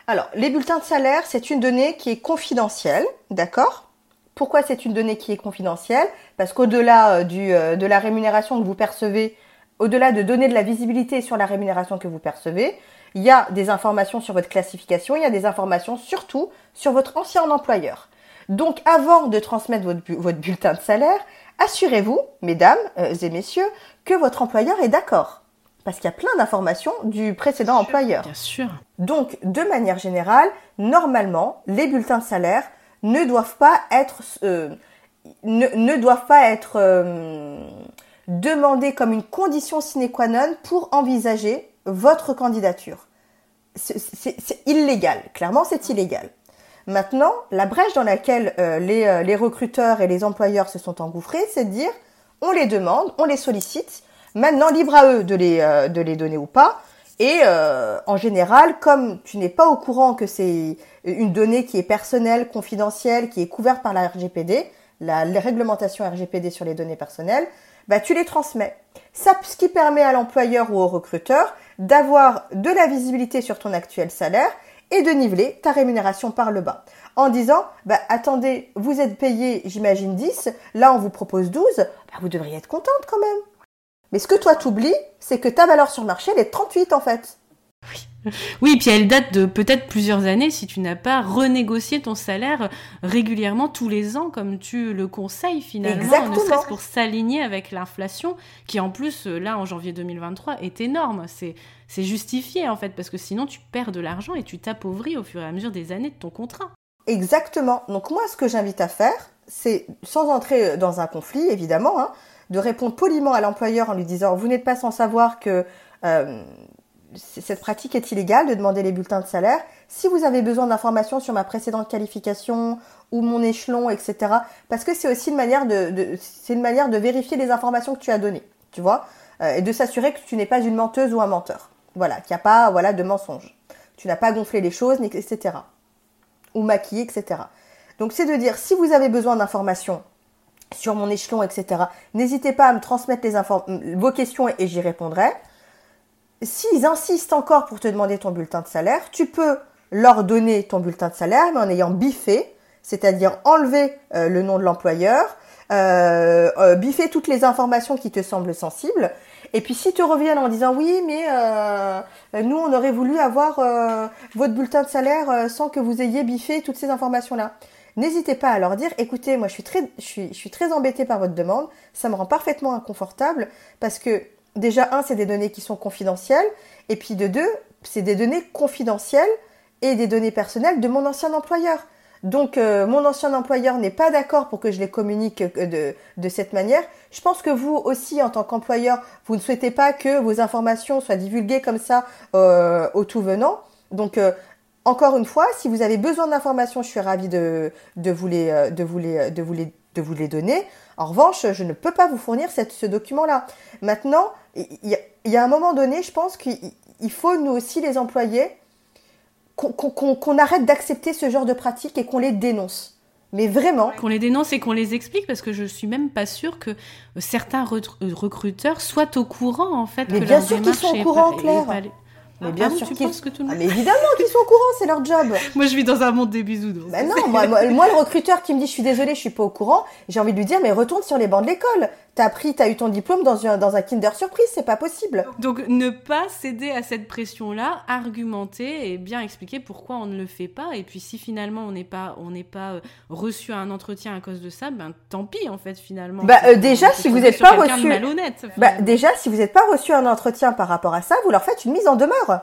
Alors, les bulletins de salaire, c'est une donnée qui est confidentielle, d'accord? Pourquoi c'est une donnée qui est confidentielle? Parce qu'au-delà euh, euh, de la rémunération que vous percevez, au-delà de donner de la visibilité sur la rémunération que vous percevez, il y a des informations sur votre classification, il y a des informations surtout sur votre ancien employeur. Donc avant de transmettre votre, bulletin de salaire, assurez-vous, mesdames euh, et messieurs, que votre employeur est d'accord. Parce qu'il y a plein d'informations du précédent employeur. Bien sûr. Donc, de manière générale, normalement, les bulletins de salaire ne doivent pas être, euh, ne, doivent pas être euh, demandés comme une condition sine qua non pour envisager votre candidature. C'est illégal. Clairement, c'est illégal. Maintenant, la brèche dans laquelle euh, euh, les, recruteurs et les employeurs se sont engouffrés, c'est de dire on les demande, on les sollicite, maintenant libre à eux de les, euh, de les donner ou pas. Et en général, comme tu n'es pas au courant que c'est une donnée qui est personnelle, confidentielle, qui est couverte par la RGPD, la, réglementation RGPD sur les données personnelles, bah, tu les transmets. Ça, ce qui permet à l'employeur ou au recruteur d'avoir de la visibilité sur ton actuel salaire et de niveler ta rémunération par le bas. En disant, bah, attendez, vous êtes payé, j'imagine 10, là on vous propose 12, bah, vous devriez être contente quand même. Mais ce que toi t'oublies, c'est que ta valeur sur le marché, elle est 38 en fait. Oui. Oui, puis elle date de peut-être plusieurs années si tu n'as pas renégocié ton salaire régulièrement tous les ans, comme tu le conseilles finalement, Exactement. ne serait-ce pour s'aligner avec l'inflation, qui en plus, là, en janvier 2023, est énorme. C'est, c'est justifié en fait, parce que sinon tu perds de l'argent et tu t'appauvris au fur et à mesure des années de ton contrat. Exactement. Donc moi, ce que j'invite à faire, c'est, sans entrer dans un conflit, évidemment, hein, de répondre poliment à l'employeur en lui disant, vous n'êtes pas sans savoir que... Euh, cette pratique est illégale de demander les bulletins de salaire. Si vous avez besoin d'informations sur ma précédente qualification ou mon échelon, etc., parce que c'est aussi une manière de, c'est une manière de vérifier les informations que tu as données, tu vois, euh, et de s'assurer que tu n'es pas une menteuse ou un menteur. Voilà, qu'il n'y a pas, voilà, de mensonges. Tu n'as pas gonflé les choses, etc. Ou maquillé, etc. Donc c'est de dire, si vous avez besoin d'informations sur mon échelon, etc., n'hésitez pas à me transmettre les vos questions et j'y répondrai s'ils insistent encore pour te demander ton bulletin de salaire, tu peux leur donner ton bulletin de salaire, mais en ayant biffé, c'est-à-dire enlever euh, le nom de l'employeur, euh, euh, biffer toutes les informations qui te semblent sensibles. Et puis si te reviennent en disant oui, mais nous on aurait voulu avoir votre bulletin de salaire sans que vous ayez biffé toutes ces informations-là. N'hésitez pas à leur dire, écoutez, moi je suis très, je je suis très embêtée par votre demande, ça me rend parfaitement inconfortable parce que déjà, un, c'est des données qui sont confidentielles, et puis de deux, c'est des données confidentielles et des données personnelles de mon ancien employeur. Donc, euh, mon ancien employeur n'est pas d'accord pour que je les communique euh, de, cette manière. Je pense que vous aussi, en tant qu'employeur, vous ne souhaitez pas que vos informations soient divulguées comme ça euh, au tout venant. Donc, encore une fois, si vous avez besoin d'informations, je suis ravie de, vous les, donner. En revanche, je ne peux pas vous fournir ce document-là. Maintenant, il y, a un moment donné, je pense qu'il faut nous aussi les employés qu'on arrête d'accepter ce genre de pratiques et qu'on les dénonce. Mais vraiment. Qu'on les dénonce et qu'on les explique parce que je suis même pas sûre que certains recruteurs soient au courant en fait. Mais que bien sûr qu'ils sont au courant, Claire. Mais bien sûr qu'ils que tout le monde... ah, mais évidemment qu'ils sont au courant, c'est leur job. moi, je vis dans un monde des bisous. Bah non, moi, moi, le recruteur qui me dit je suis désolé, je suis pas au courant, j'ai envie de lui dire mais retourne sur les bancs de l'école. T'as appris, t'as eu ton diplôme dans un, dans un Kinder Surprise, c'est pas possible. Donc ne pas céder à cette pression-là, argumenter et bien expliquer pourquoi on ne le fait pas. Et puis si finalement on n'est pas, on n'est pas euh, reçu à un entretien à cause de ça, ben tant pis en fait finalement. Bah euh, déjà si vous n'êtes pas reçu, bah déjà si vous n'êtes pas reçu à un entretien par rapport à ça, vous leur faites une mise en demeure.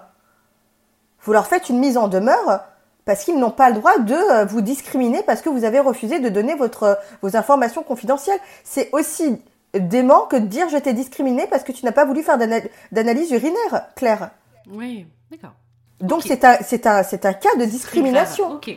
Vous leur faites une mise en demeure parce qu'ils n'ont pas le droit de euh, vous discriminer parce que vous avez refusé de donner votre, vos informations confidentielles. C'est aussi dément que de dire je t'ai discriminé parce que tu n'as pas voulu faire d'analyse urinaire, Claire. Oui, d'accord. Donc c'est un, c'est un, c'est un cas de discrimination. Ok.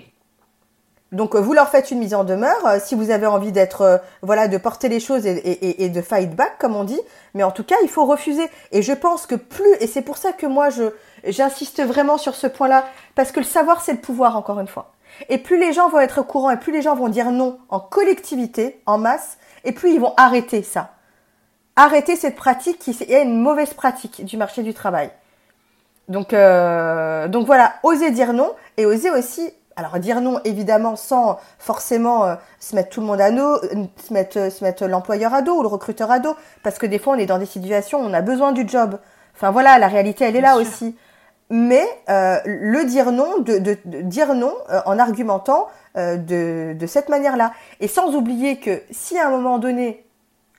Donc vous leur faites une mise en demeure euh, si vous avez envie d'être euh, voilà de porter les choses et, et, et, de fight back comme on dit. Mais en tout cas il faut refuser. Et je pense que plus et c'est pour ça que moi je j'insiste vraiment sur ce point-là parce que le savoir c'est le pouvoir encore une fois. Et plus les gens vont être au courant et plus les gens vont dire non en collectivité, en masse, et plus ils vont arrêter ça. Arrêter cette pratique qui est une mauvaise pratique du marché du travail. Donc, euh, donc voilà, oser dire non et oser aussi, alors dire non évidemment sans forcément euh, se mettre tout le monde à dos, euh, se mettre, se mettre l'employeur à dos ou le recruteur à dos, parce que des fois on est dans des situations où on a besoin du job. Enfin voilà, la réalité elle est là aussi. Mais le dire non, de, de, dire non en argumentant de, de cette manière-là, et sans oublier que si à un moment donné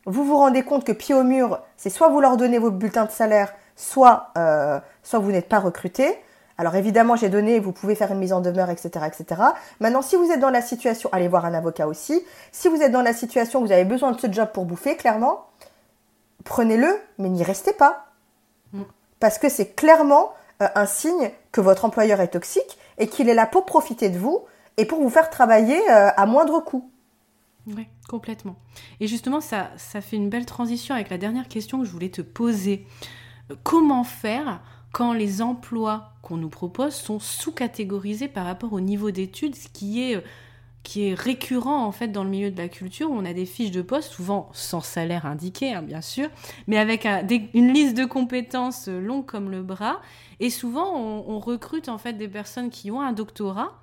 vous vous rendez compte que pied au mur, c'est soit vous leur donnez vos bulletins de salaire, soit, euh, soit vous n'êtes pas recruté. Alors évidemment, j'ai donné, vous pouvez faire une mise en demeure, etc., etc. Maintenant, si vous êtes dans la situation, allez voir un avocat aussi. Si vous êtes dans la situation où vous avez besoin de ce job pour bouffer, clairement, prenez-le, mais n'y restez pas. Mm. Parce que c'est clairement euh, un signe que votre employeur est toxique et qu'il est là pour profiter de vous et pour vous faire travailler euh, à moindre coût. Oui, complètement. Et justement, ça, ça fait une belle transition avec la dernière question que je voulais te poser. Comment faire quand les emplois qu'on nous propose sont sous-catégorisés par rapport au niveau d'études, ce qui est, qui est récurrent en fait dans le milieu de la culture, où on a des fiches de poste, souvent sans salaire indiqué, hein, bien sûr, mais avec une liste de compétences longue comme le bras. Et souvent, on, on recrute en fait des personnes qui ont un doctorat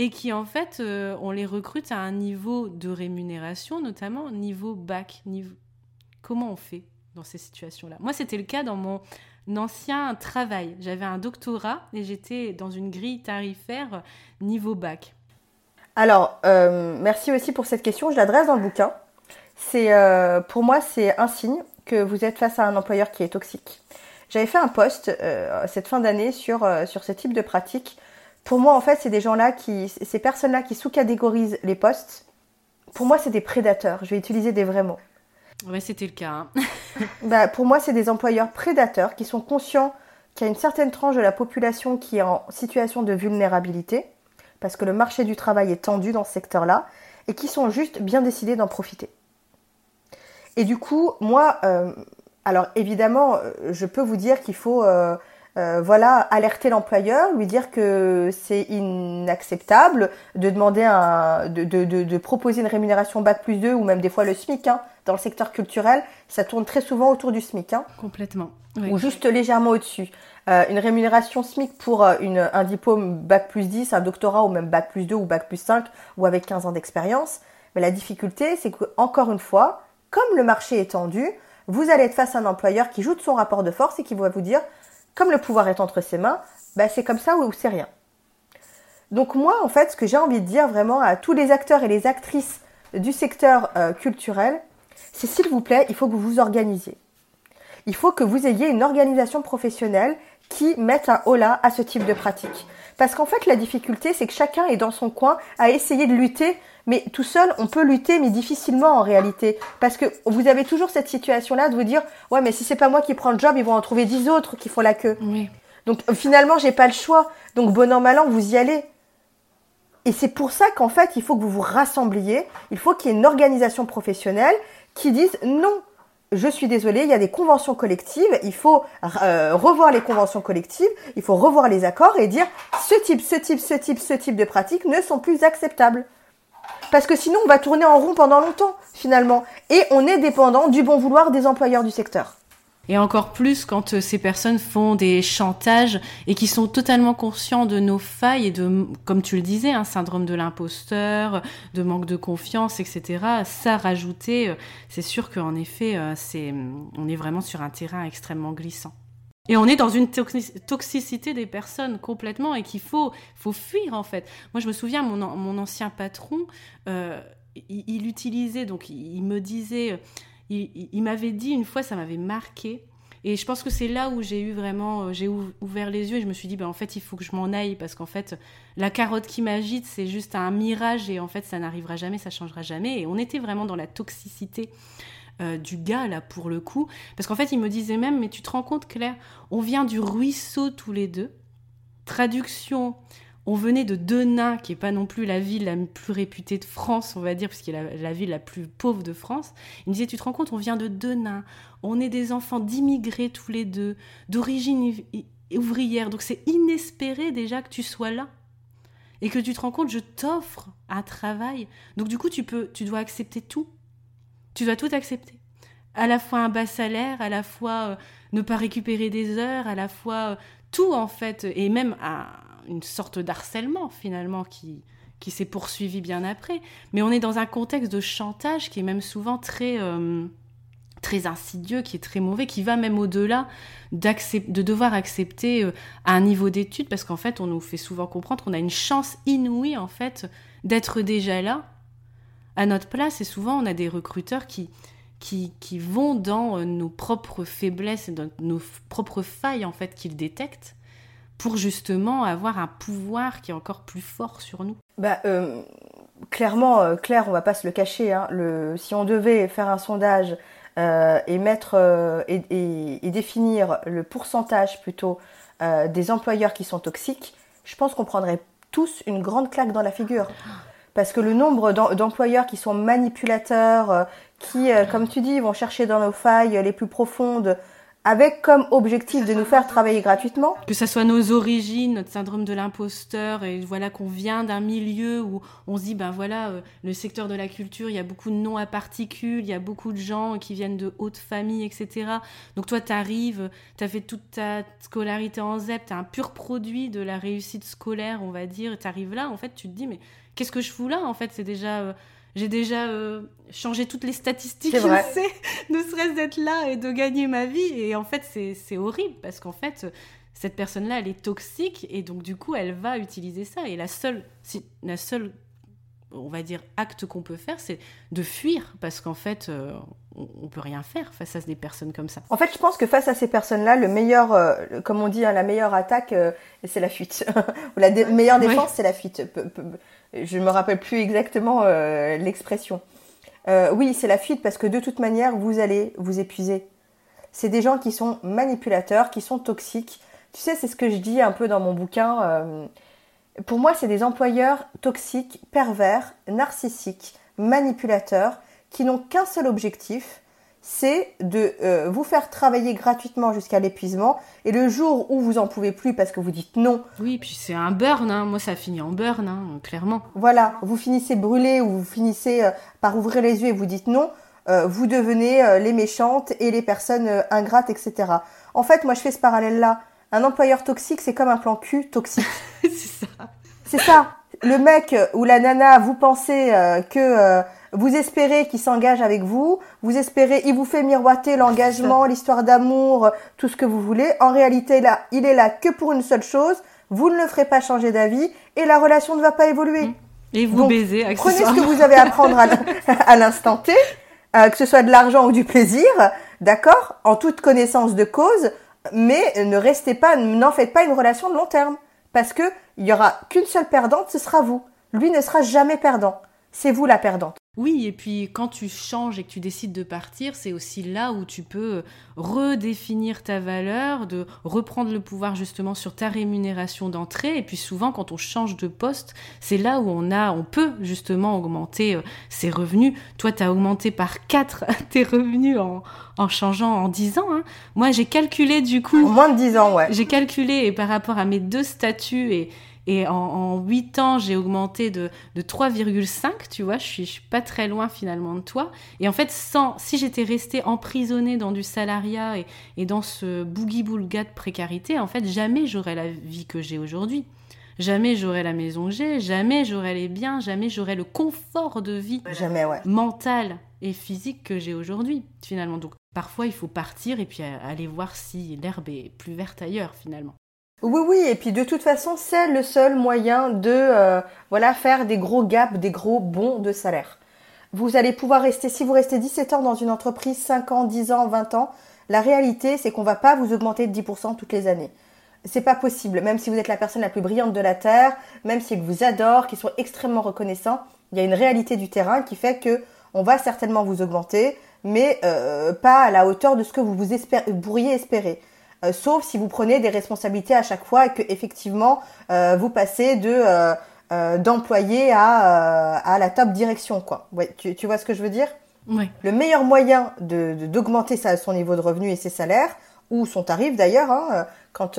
et qui en fait, euh, on les recrute à un niveau de rémunération, notamment niveau bac. Comment on fait dans ces situations-là? Moi, c'était le cas dans mon ancien travail. J'avais un doctorat et j'étais dans une grille tarifaire niveau bac. Alors, euh, merci aussi pour cette question. Je l'adresse dans le bouquin. C'est, euh, pour moi, c'est un signe que vous êtes face à un employeur qui est toxique. J'avais fait un post cette fin d'année sur, sur ce type de pratique pour moi, en fait, c'est des gens-là qui, ces personnes-là qui sous-catégorisent les postes. Pour moi, c'est des prédateurs. Je vais utiliser des vrais mots. Ouais, c'était le cas. Hein. bah, pour moi, c'est des employeurs prédateurs qui sont conscients qu'il y a une certaine tranche de la population qui est en situation de vulnérabilité, parce que le marché du travail est tendu dans ce secteur-là, et qui sont juste bien décidés d'en profiter. Et du coup, moi, euh, alors évidemment, euh, je peux vous dire qu'il faut euh, euh, voilà, alerter l'employeur, lui dire que c'est inacceptable de demander un, de, de, de, proposer une rémunération bac plus 2 ou même des fois le SMIC. Hein. Dans le secteur culturel, ça tourne très souvent autour du SMIC. Hein. Complètement. Ou juste légèrement au-dessus. Euh, une rémunération SMIC pour euh, une, un diplôme bac plus 10, un doctorat ou même bac plus 2 ou bac plus 5 ou avec 15 ans d'expérience. Mais la difficulté, c'est que encore une fois, comme le marché est tendu, vous allez être face à un employeur qui joue de son rapport de force et qui va vous dire comme le pouvoir est entre ses mains, bah, c'est comme ça ou c'est rien. Donc moi, en fait, ce que j'ai envie de dire vraiment à tous les acteurs et les actrices du secteur euh, culturel, c'est s'il vous plaît, il faut que vous vous organisiez. Il faut que vous ayez une organisation professionnelle qui mette un holà à ce type de pratique. Parce qu'en fait, la difficulté, c'est que chacun est dans son coin à essayer de lutter mais tout seul, on peut lutter, mais difficilement en réalité. Parce que vous avez toujours cette situation-là de vous dire, ouais, mais si c'est pas moi qui prends le job, ils vont en trouver dix autres qui font la queue. Donc finalement, j'ai pas le choix. Donc bon an, mal an, vous y allez. Et c'est pour ça qu'en fait, il faut que vous vous rassembliez. Il faut qu'il y ait une organisation professionnelle qui dise non. Je suis désolée, il y a des conventions collectives, il faut euh, revoir les conventions collectives, il faut revoir les accords et dire ce type, ce type, ce type, ce type de pratiques ne sont plus acceptables. Parce que sinon, on va tourner en rond pendant longtemps, finalement. Et on est dépendant du bon vouloir des employeurs du secteur. Et encore plus quand euh, ces personnes font des chantages et qui sont totalement conscients de nos failles et de, comme tu le disais, un syndrome de l'imposteur, de manque de confiance, etc. Ça rajouté, euh, c'est sûr qu'en effet, euh, c'est, on est vraiment sur un terrain extrêmement glissant. Et on est dans une toxicité des personnes complètement et qu'il faut, faut fuir en fait. Moi, je me souviens, mon, mon ancien patron, il, utilisait, donc il me disait il, m'avait dit une fois, ça m'avait marqué. Et je pense que c'est là où j'ai eu vraiment, euh, j'ai ouvert les yeux et je me suis dit, ben, en fait, il faut que je m'en aille parce qu'en fait, la carotte qui m'agite, c'est juste un mirage et en fait, ça n'arrivera jamais, ça changera jamais. Et on était vraiment dans la toxicité euh, du gars, là, pour le coup. Parce qu'en fait, il me disait même, mais tu te rends compte, Claire, on vient du ruisseau tous les deux. Traduction, on venait de Denain, qui est pas non plus la ville la plus réputée de France, on va dire, puisqu'il est la, ville la plus pauvre de France. Il me disait, tu te rends compte, on vient de Denain, on est des enfants d'immigrés tous les deux, d'origine ouvrière, donc c'est inespéré déjà que tu sois là. Et que tu te rends compte, je t'offre un travail. Donc du coup, tu peux, tu dois accepter tout. Tu dois tout accepter. À la fois un bas salaire, à la fois euh, ne pas récupérer des heures, à la fois euh, tout en fait, et même un, une sorte d'harcèlement finalement qui, qui s'est poursuivi bien après. Mais on est dans un contexte de chantage qui est même souvent très, euh, très insidieux, qui est très mauvais, qui va même au-delà de devoir accepter un niveau d'études, parce qu'en fait, on nous fait souvent comprendre qu'on a une chance inouïe, en fait, d'être déjà là, à notre place. Et souvent, on a des recruteurs qui, qui, qui vont dans euh, nos propres faiblesses et dans nos propres failles, en fait, qu'ils détectent pour justement avoir un pouvoir qui est encore plus fort sur nous bah, euh, Clairement, euh, Claire, on va pas se le cacher. Hein, le, si on devait faire un sondage euh, et mettre et, définir le pourcentage plutôt des employeurs qui sont toxiques, je pense qu'on prendrait tous une grande claque dans la figure. Parce que le nombre d'employeurs qui sont manipulateurs, qui, comme tu dis, vont chercher dans nos failles les plus profondes avec comme objectif de nous faire travailler gratuitement. Que ce soit nos origines, notre syndrome de l'imposteur, et voilà qu'on vient d'un milieu où on se dit, ben voilà, euh, le secteur de la culture, il y a beaucoup de noms à particules, il y a beaucoup de gens qui viennent de hautes familles, etc. Donc toi, tu arrives, tu as fait toute ta scolarité en ZEP, tu un pur produit de la réussite scolaire, on va dire, tu arrives là, en fait, tu te dis, mais qu'est-ce que je fous là En fait, c'est déjà... Euh, j'ai déjà euh, changé toutes les statistiques, je sais, ne serait-ce d'être là et de gagner ma vie. Et en fait, c'est horrible parce qu'en fait, cette personne-là, elle est toxique et donc du coup, elle va utiliser ça. Et la seule, si, la seule on va dire, acte qu'on peut faire, c'est de fuir parce qu'en fait, euh, on, ne peut rien faire face à des personnes comme ça. En fait, je pense que face à ces personnes-là, le meilleur, euh, comme on dit, hein, la meilleure attaque, c'est la fuite. Ou la meilleure défense, c'est la fuite je me rappelle plus exactement euh, l'expression. Euh, oui, c'est la fuite parce que de toute manière, vous allez vous épuiser. C'est des gens qui sont manipulateurs, qui sont toxiques. Tu sais, c'est ce que je dis un peu dans mon bouquin. Euh, pour moi, c'est des employeurs toxiques, pervers, narcissiques, manipulateurs, qui n'ont qu'un seul objectif, c'est de euh, vous faire travailler gratuitement jusqu'à l'épuisement. Et le jour où vous en pouvez plus parce que vous dites non. Oui, puis c'est un burn. Hein. Moi, ça finit en burn, hein, clairement. Voilà, vous finissez brûlé ou vous finissez euh, par ouvrir les yeux et vous dites non. Euh, vous devenez les méchantes et les personnes ingrates, etc. En fait, moi, je fais ce parallèle-là. Un employeur toxique, c'est comme un plan cul toxique. c'est ça. C'est ça. Le mec ou la nana, vous pensez que vous espérez qu'il s'engage avec vous, vous espérez, il vous fait miroiter l'engagement, l'histoire d'amour, tout ce que vous voulez. En réalité, là, il est là que pour une seule chose. Vous ne le ferez pas changer d'avis et la relation ne va pas évoluer. Mmh. Et vous baiser Prenez ce que vous avez à prendre à l'instant T, euh, que ce soit de l'argent ou du plaisir, d'accord, en toute connaissance de cause, mais ne restez pas, n'en faites pas une relation de long terme, parce que il y aura qu'une seule perdante, ce sera vous. Lui ne sera jamais perdant. C'est vous la perdante. Oui, et puis quand tu changes et que tu décides de partir, c'est aussi là où tu peux redéfinir ta valeur, de reprendre le pouvoir justement sur ta rémunération d'entrée. Et puis souvent, quand on change de poste, c'est là où on a, on peut justement augmenter euh, ses revenus. Toi, tu as augmenté par 4 tes revenus en, en changeant en 10 ans. Hein. Moi, j'ai calculé du coup. En moins de 10 ans, ouais. J'ai calculé et par rapport à mes deux statuts et Et en, 8 ans, j'ai augmenté de, de 3,5, tu vois, je suis, je suis pas très loin finalement de toi. Et en fait, sans, si j'étais restée emprisonnée dans du salariat et, et dans ce boogie-boulga de précarité, en fait, jamais j'aurais la vie que j'ai aujourd'hui. Jamais j'aurais la maison que j'ai, jamais j'aurais les biens, jamais j'aurais le confort de vie jamais, ouais. mental et physique que j'ai aujourd'hui, finalement. Donc, parfois, il faut partir et puis aller voir si l'herbe est plus verte ailleurs, finalement. Oui, oui, et puis de toute façon, c'est le seul moyen de euh, voilà faire des gros gaps, des gros bons de salaire. Vous allez pouvoir rester, si vous restez 17 ans dans une entreprise, 5 ans, 10 ans, 20 ans, la réalité, c'est qu'on va pas vous augmenter de 10% toutes les années. C'est pas possible, même si vous êtes la personne la plus brillante de la Terre, même si vous adorent, qu'ils sont extrêmement reconnaissants, il y a une réalité du terrain qui fait que on va certainement vous augmenter, mais euh, pas à la hauteur de ce que vous, vous pourriez espérer. Euh, sauf si vous prenez des responsabilités à chaque fois et que effectivement euh, vous passez de euh, d'employé à, à la top direction quoi. Ouais, tu, tu vois ce que je veux dire? Oui. Le meilleur moyen de d'augmenter son niveau de revenu et ses salaires ou son tarif d'ailleurs, hein, quand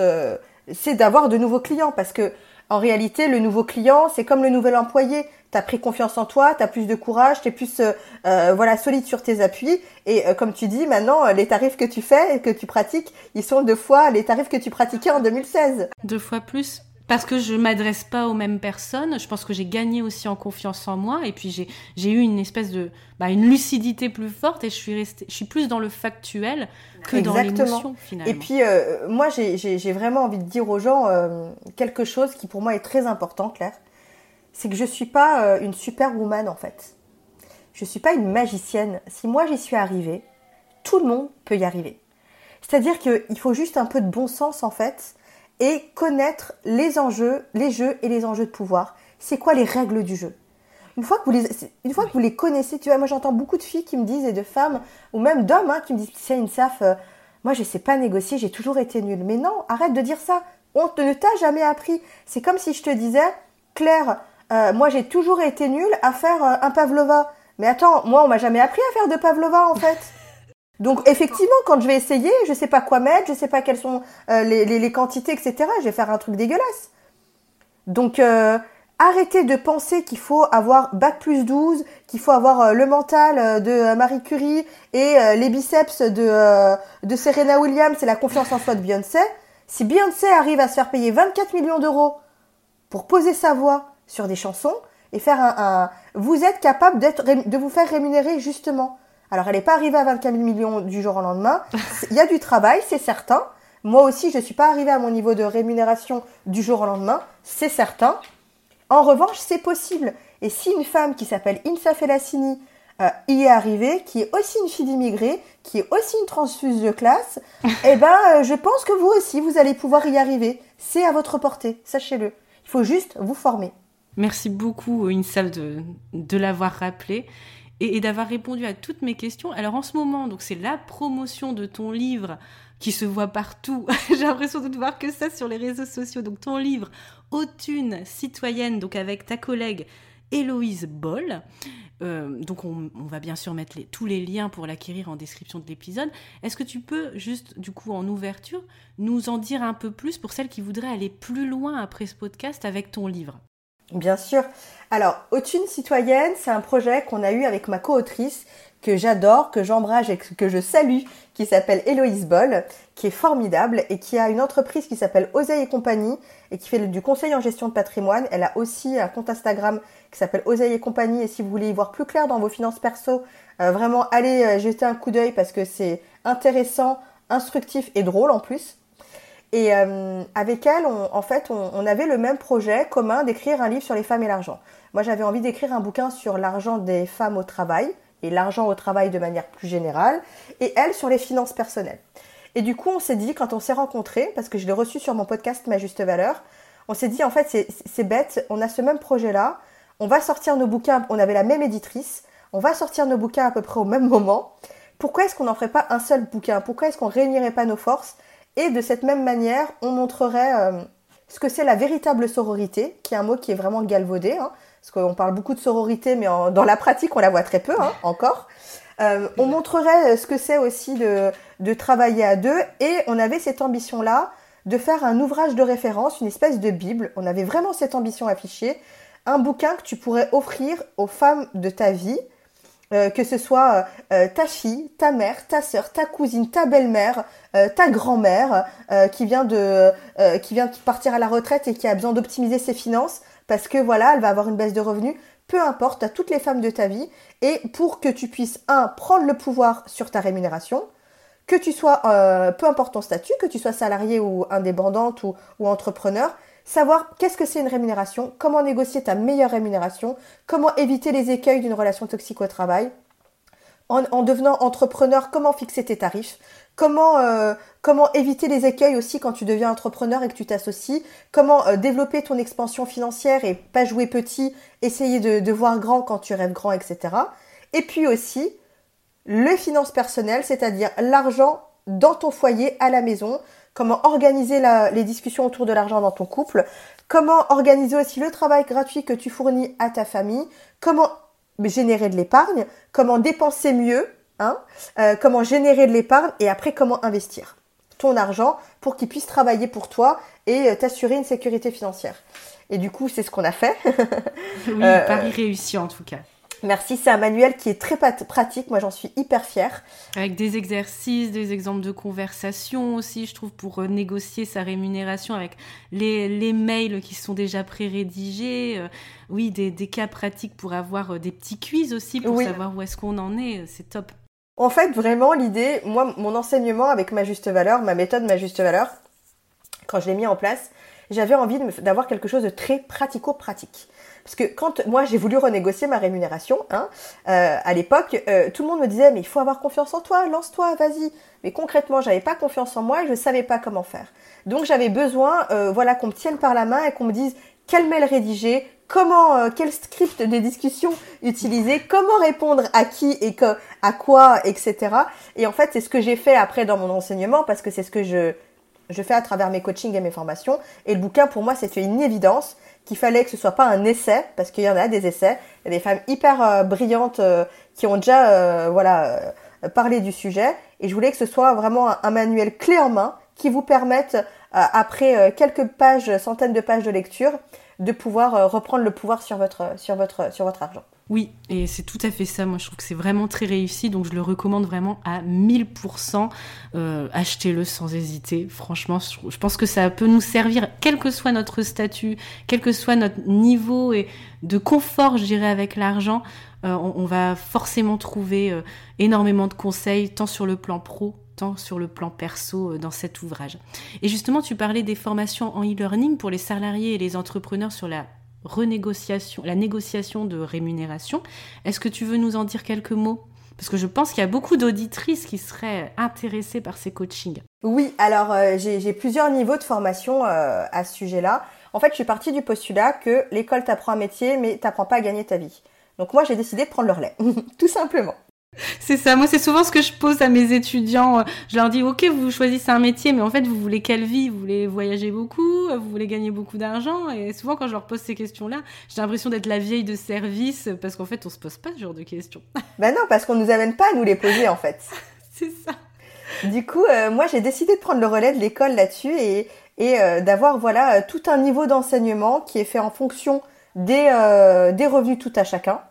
c'est d'avoir de nouveaux clients parce que en réalité, le nouveau client, c'est comme le nouvel employé. Tu as pris confiance en toi, tu as plus de courage, tu es plus euh, euh, voilà solide sur tes appuis. Et euh, comme tu dis, maintenant, les tarifs que tu fais et que tu pratiques, ils sont deux fois les tarifs que tu pratiquais en 2016. Deux fois plus parce que je m'adresse pas aux mêmes personnes. Je pense que j'ai gagné aussi en confiance en moi et puis j'ai eu une espèce de bah, une lucidité plus forte et je suis restée, je suis plus dans le factuel que dans l'émotion finalement. Et puis euh, moi j'ai vraiment envie de dire aux gens euh, quelque chose qui pour moi est très important, Claire, c'est que je suis pas euh, une superwoman en fait. Je suis pas une magicienne. Si moi j'y suis arrivée, tout le monde peut y arriver. C'est-à-dire qu'il faut juste un peu de bon sens en fait et connaître les enjeux, les jeux et les enjeux de pouvoir. C'est quoi les règles du jeu? Une fois, que vous les, une fois que vous les connaissez, tu vois, moi j'entends beaucoup de filles qui me disent, et de femmes, ou même d'hommes, hein, qui me disent, c'est une SAF, euh, moi je sais pas négocier, j'ai toujours été nulle. Mais non, arrête de dire ça. On ne t'a jamais appris. C'est comme si je te disais, Claire, euh, moi j'ai toujours été nulle à faire euh, un pavlova. Mais attends, moi on m'a jamais appris à faire de pavlova en fait. Donc effectivement, quand je vais essayer, je sais pas quoi mettre, je sais pas quelles sont euh, les, quantités, etc. Je vais faire un truc dégueulasse. Donc arrêtez de penser qu'il faut avoir bac plus 12, qu'il faut avoir le mental de Marie Curie et les biceps de, de Serena Williams et la confiance en soi de Beyoncé. Si Beyoncé arrive à se faire payer 24 millions d'euros pour poser sa voix sur des chansons et faire un, un vous êtes capable d'être de vous faire rémunérer justement. Alors, elle n'est pas arrivée à 24 millions du jour au lendemain. Il y a du travail, c'est certain. Moi aussi, je ne suis pas arrivée à mon niveau de rémunération du jour au lendemain, c'est certain. En revanche, c'est possible. Et si une femme qui s'appelle Insa Felassini euh, y est arrivée, qui est aussi une fille d'immigrés, qui est aussi une transfuse de classe, eh ben, euh, je pense que vous aussi, vous allez pouvoir y arriver. C'est à votre portée, sachez-le. Il faut juste vous former. Merci beaucoup, Insa, de, de l'avoir rappelé et, d'avoir répondu à toutes mes questions. Alors en ce moment, donc c'est la promotion de ton livre qui se voit partout. J'ai l'impression de ne voir que ça sur les réseaux sociaux. Donc ton livre Autune citoyenne, donc avec ta collègue Héloïse Boll. Euh, donc on, va bien sûr mettre tous les liens pour l'acquérir en description de l'épisode. Est-ce que tu peux juste, du coup, en ouverture, nous en dire un peu plus pour celles qui voudraient aller plus loin après ce podcast avec ton livre? Bien sûr. Alors, Autune citoyenne, c'est un projet qu'on a eu avec ma co-autrice que j'adore, que j'embrage et que je salue, qui s'appelle Héloïse Boll, qui est formidable et qui a une entreprise qui s'appelle Oseille et compagnie et qui fait du conseil en gestion de patrimoine. Elle a aussi un compte Instagram qui s'appelle Oseille et compagnie et si vous voulez y voir plus clair dans vos finances perso, euh, vraiment allez euh, jeter un coup d'œil parce que c'est intéressant, instructif et drôle en plus. Et euh, avec elle, on, en fait, on, avait le même projet commun d'écrire un livre sur les femmes et l'argent. Moi, j'avais envie d'écrire un bouquin sur l'argent des femmes au travail et l'argent au travail de manière plus générale, et elle sur les finances personnelles. Et du coup, on s'est dit, quand on s'est rencontrés, parce que je l'ai reçu sur mon podcast Ma Juste Valeur, on s'est dit, en fait, c'est bête, on a ce même projet-là, on va sortir nos bouquins, on avait la même éditrice, on va sortir nos bouquins à peu près au même moment. Pourquoi est-ce qu'on n'en ferait pas un seul bouquin? Pourquoi est-ce qu'on réunirait pas nos forces? Et de cette même manière, on montrerait euh, ce que c'est la véritable sororité, qui est un mot qui est vraiment galvaudé, hein, parce qu'on parle beaucoup de sororité, mais dans la pratique, on la voit très peu hein, encore. Euh, on montrerait ce que c'est aussi de, de, travailler à deux, et on avait cette ambition-là de faire un ouvrage de référence, une espèce de Bible. On avait vraiment cette ambition affichée. Un bouquin que tu pourrais offrir aux femmes de ta vie, euh, que ce soit euh, ta fille, ta mère, ta sœur, ta cousine, ta belle-mère, euh, ta grand-mère qui vient de partir à la retraite et qui a besoin d'optimiser ses finances parce que voilà, elle va avoir une baisse de revenus. Peu importe, à toutes les femmes de ta vie et pour que tu puisses un prendre le pouvoir sur ta rémunération, que tu sois peu importe ton statut, que tu sois salarié ou indépendante ou entrepreneur, savoir qu'est-ce que c'est une rémunération, comment négocier ta meilleure rémunération, comment éviter les écueils d'une relation toxique au travail, en, devenant entrepreneur, comment fixer tes tarifs, comment, euh, comment éviter les écueils aussi quand tu deviens entrepreneur et que tu t'associes, comment euh, développer ton expansion financière et pas jouer petit, essayer de, voir grand quand tu rêves grand, etc. Et puis aussi, les finances personnelles, c'est-à-dire l'argent dans ton foyer, à la maison, comment organiser les discussions autour de l'argent dans ton couple, comment organiser aussi le travail gratuit que tu fournis à ta famille, comment générer de l'épargne, comment dépenser mieux, hein, euh, comment générer de l'épargne et après comment investir ton argent pour qu'il puisse travailler pour toi et euh, t'assurer une sécurité financière. Et du coup, c'est ce qu'on a fait. oui, euh, pari réussi en tout cas. Merci, c'est un manuel qui est très pratique, moi j'en suis hyper fière. Avec des exercices, des exemples de conversation aussi, je trouve, pour euh, négocier sa rémunération avec les, les mails qui sont déjà pré-rédigés. Euh, oui, des, des, cas pratiques pour avoir euh, des petits quiz aussi, pour savoir où est-ce qu'on en est, c'est top. En fait, vraiment, l'idée, moi, mon enseignement avec ma juste valeur, ma méthode, ma juste valeur, quand je l'ai mis en place, j'avais envie d'avoir quelque chose de très pratico-pratique. Parce que quand moi j'ai voulu renégocier ma rémunération, hein, euh, à l'époque, euh, tout le monde me disait mais il faut avoir confiance en toi, lance-toi, vas-y. Mais concrètement, j'avais pas confiance en moi et je savais pas comment faire. Donc j'avais besoin, euh, voilà, qu'on me tienne par la main et qu'on me dise quel mail rédiger, comment, quel script de discussion utiliser, comment répondre à qui et que, à quoi, etc. Et en fait, c'est ce que j'ai fait après dans mon enseignement parce que c'est ce que je je fais à travers mes coachings et mes formations. Et le bouquin, pour moi, c'était une évidence qu'il fallait que ce soit pas un essai, parce qu'il y en a des essais. Il y a des femmes hyper euh, brillantes euh, qui ont déjà euh, voilà parlé du sujet. Et je voulais que ce soit vraiment un, manuel clé en main qui vous permette, après quelques pages, centaines de pages de lecture, de pouvoir reprendre le pouvoir sur votre, sur votre, sur votre argent. Oui, et c'est tout à fait ça. Moi, je trouve que c'est vraiment très réussi, donc je le recommande vraiment à 1000%. Euh, achetez-le sans hésiter. Franchement, je pense que ça peut nous servir, quel que soit notre statut, quel que soit notre niveau et de confort, je dirais, avec l'argent. Euh, on, va forcément trouver euh, énormément de conseils, tant sur le plan pro tant sur le plan perso dans cet ouvrage. Et justement, tu parlais des formations en e-learning pour les salariés et les entrepreneurs sur la renégociation, la négociation de rémunération. Est-ce que tu veux nous en dire quelques mots? Parce que je pense qu'il y a beaucoup d'auditrices qui seraient intéressées par ces coachings. Oui, alors euh, j'ai plusieurs niveaux de formation euh, à ce sujet-là. En fait, je suis partie du postulat que l'école t'apprend un métier, mais t'apprend pas à gagner ta vie. Donc moi, j'ai décidé de prendre le relais, tout simplement. C'est ça, moi c'est souvent ce que je pose à mes étudiants. Je leur dis, ok, vous choisissez un métier, mais en fait, vous voulez quelle vie? Vous voulez voyager beaucoup? Vous voulez gagner beaucoup d'argent? Et souvent, quand je leur pose ces questions-là, j'ai l'impression d'être la vieille de service, parce qu'en fait, on se pose pas ce genre de questions. Ben non, parce qu'on nous amène pas à nous les poser, en fait. C'est ça. Du coup, euh, moi j'ai décidé de prendre le relais de l'école là-dessus et, et euh, d'avoir voilà tout un niveau d'enseignement qui est fait en fonction des, euh, des revenus tout à chacun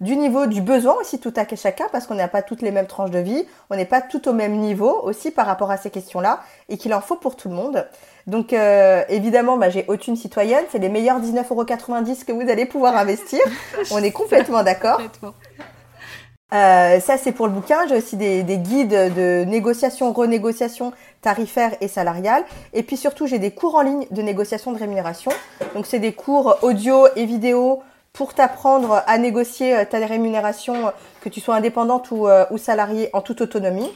du niveau du besoin aussi tout à chacun parce qu'on n'a pas toutes les mêmes tranches de vie, on n'est pas tout au même niveau aussi par rapport à ces questions-là et qu'il en faut pour tout le monde. Donc euh, évidemment, bah, j'ai aucune citoyenne, c'est les meilleurs 19,90€ que vous allez pouvoir investir. on est complètement d'accord. Euh, ça c'est pour le bouquin. J'ai aussi des, des, guides de négociation, renégociation tarifaire et salariale. Et puis surtout j'ai des cours en ligne de négociation de rémunération. Donc c'est des cours audio et vidéo pour t'apprendre à négocier euh, ta rémunération, euh, que tu sois indépendante ou, euh, ou salariée en toute autonomie.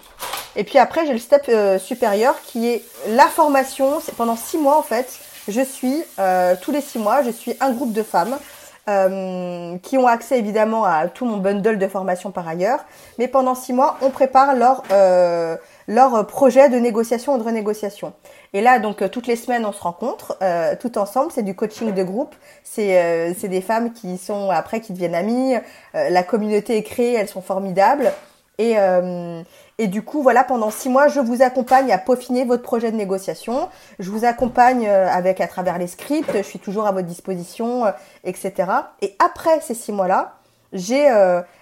Et puis après, j'ai le step supérieur qui est la formation. C'est pendant six mois en fait. Je suis tous les six mois, je suis un groupe de femmes qui ont accès évidemment à tout mon bundle de formation par ailleurs. Mais pendant six mois, on prépare leur leur projet de négociation ou de renégociation. Et là, donc, euh, toutes les semaines, on se rencontre, euh, tout ensemble. C'est du coaching de groupe. C'est euh, des femmes qui sont, après, qui deviennent amies. la communauté est créée, elles sont formidables. Et, et du coup, voilà, pendant six mois, je vous accompagne à peaufiner votre projet de négociation. Je vous accompagne avec à travers les scripts. Je suis toujours à votre disposition, etc. Et après ces six mois-là, j'ai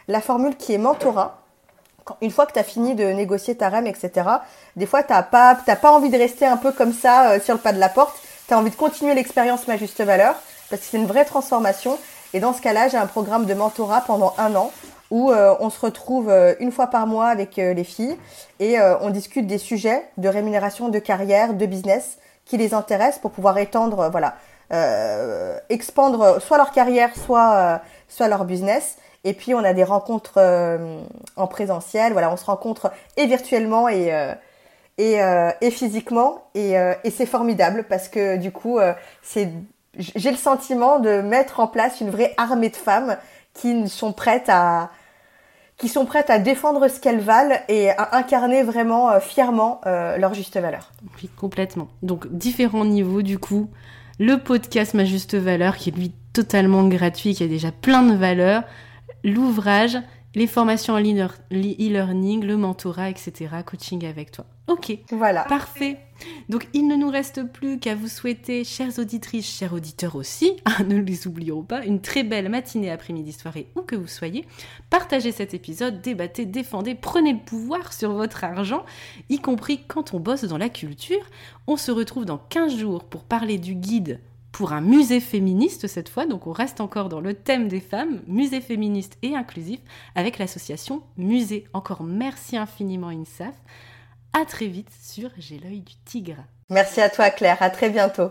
la formule qui est mentorat une fois que tu as fini de négocier ta REM, etc., des fois, tu n'as pas, pas envie de rester un peu comme ça euh, sur le pas de la porte. Tu as envie de continuer l'expérience Ma Juste Valeur parce que c'est une vraie transformation. Et dans ce cas-là, j'ai un programme de mentorat pendant un an où euh, on se retrouve euh, une fois par mois avec les filles et on discute des sujets de rémunération, de carrière, de business qui les intéressent pour pouvoir étendre, voilà, expandre soit leur carrière, soit, soit leur business. Et puis on a des rencontres euh, en présentiel. Voilà, on se rencontre et virtuellement et euh, euh, et, physiquement et, et c'est formidable parce que du coup c'est j'ai le sentiment de mettre en place une vraie armée de femmes qui sont prêtes à qui sont prêtes à défendre ce qu'elles valent et à incarner vraiment fièrement leur juste valeur. Oui, complètement. Donc différents niveaux du coup. Le podcast Ma Juste Valeur qui est lui totalement gratuit, qui a déjà plein de valeurs l'ouvrage, les formations en e-learning, le mentorat, etc., coaching avec toi. Ok. Voilà. Parfait. Donc, il ne nous reste plus qu'à vous souhaiter, chères auditrices, chers auditeurs aussi, ah, ne les oublions pas, une très belle matinée, après-midi, soirée, où que vous soyez. Partagez cet épisode, débattez, défendez, prenez le pouvoir sur votre argent, y compris quand on bosse dans la culture. On se retrouve dans 15 jours pour parler du guide pour un musée féministe cette fois, donc on reste encore dans le thème des femmes, musée féministe et inclusif, avec l'association Musée. Encore merci infiniment INSAF. À très vite sur J'ai l'œil du tigre. Merci à toi Claire, à très bientôt.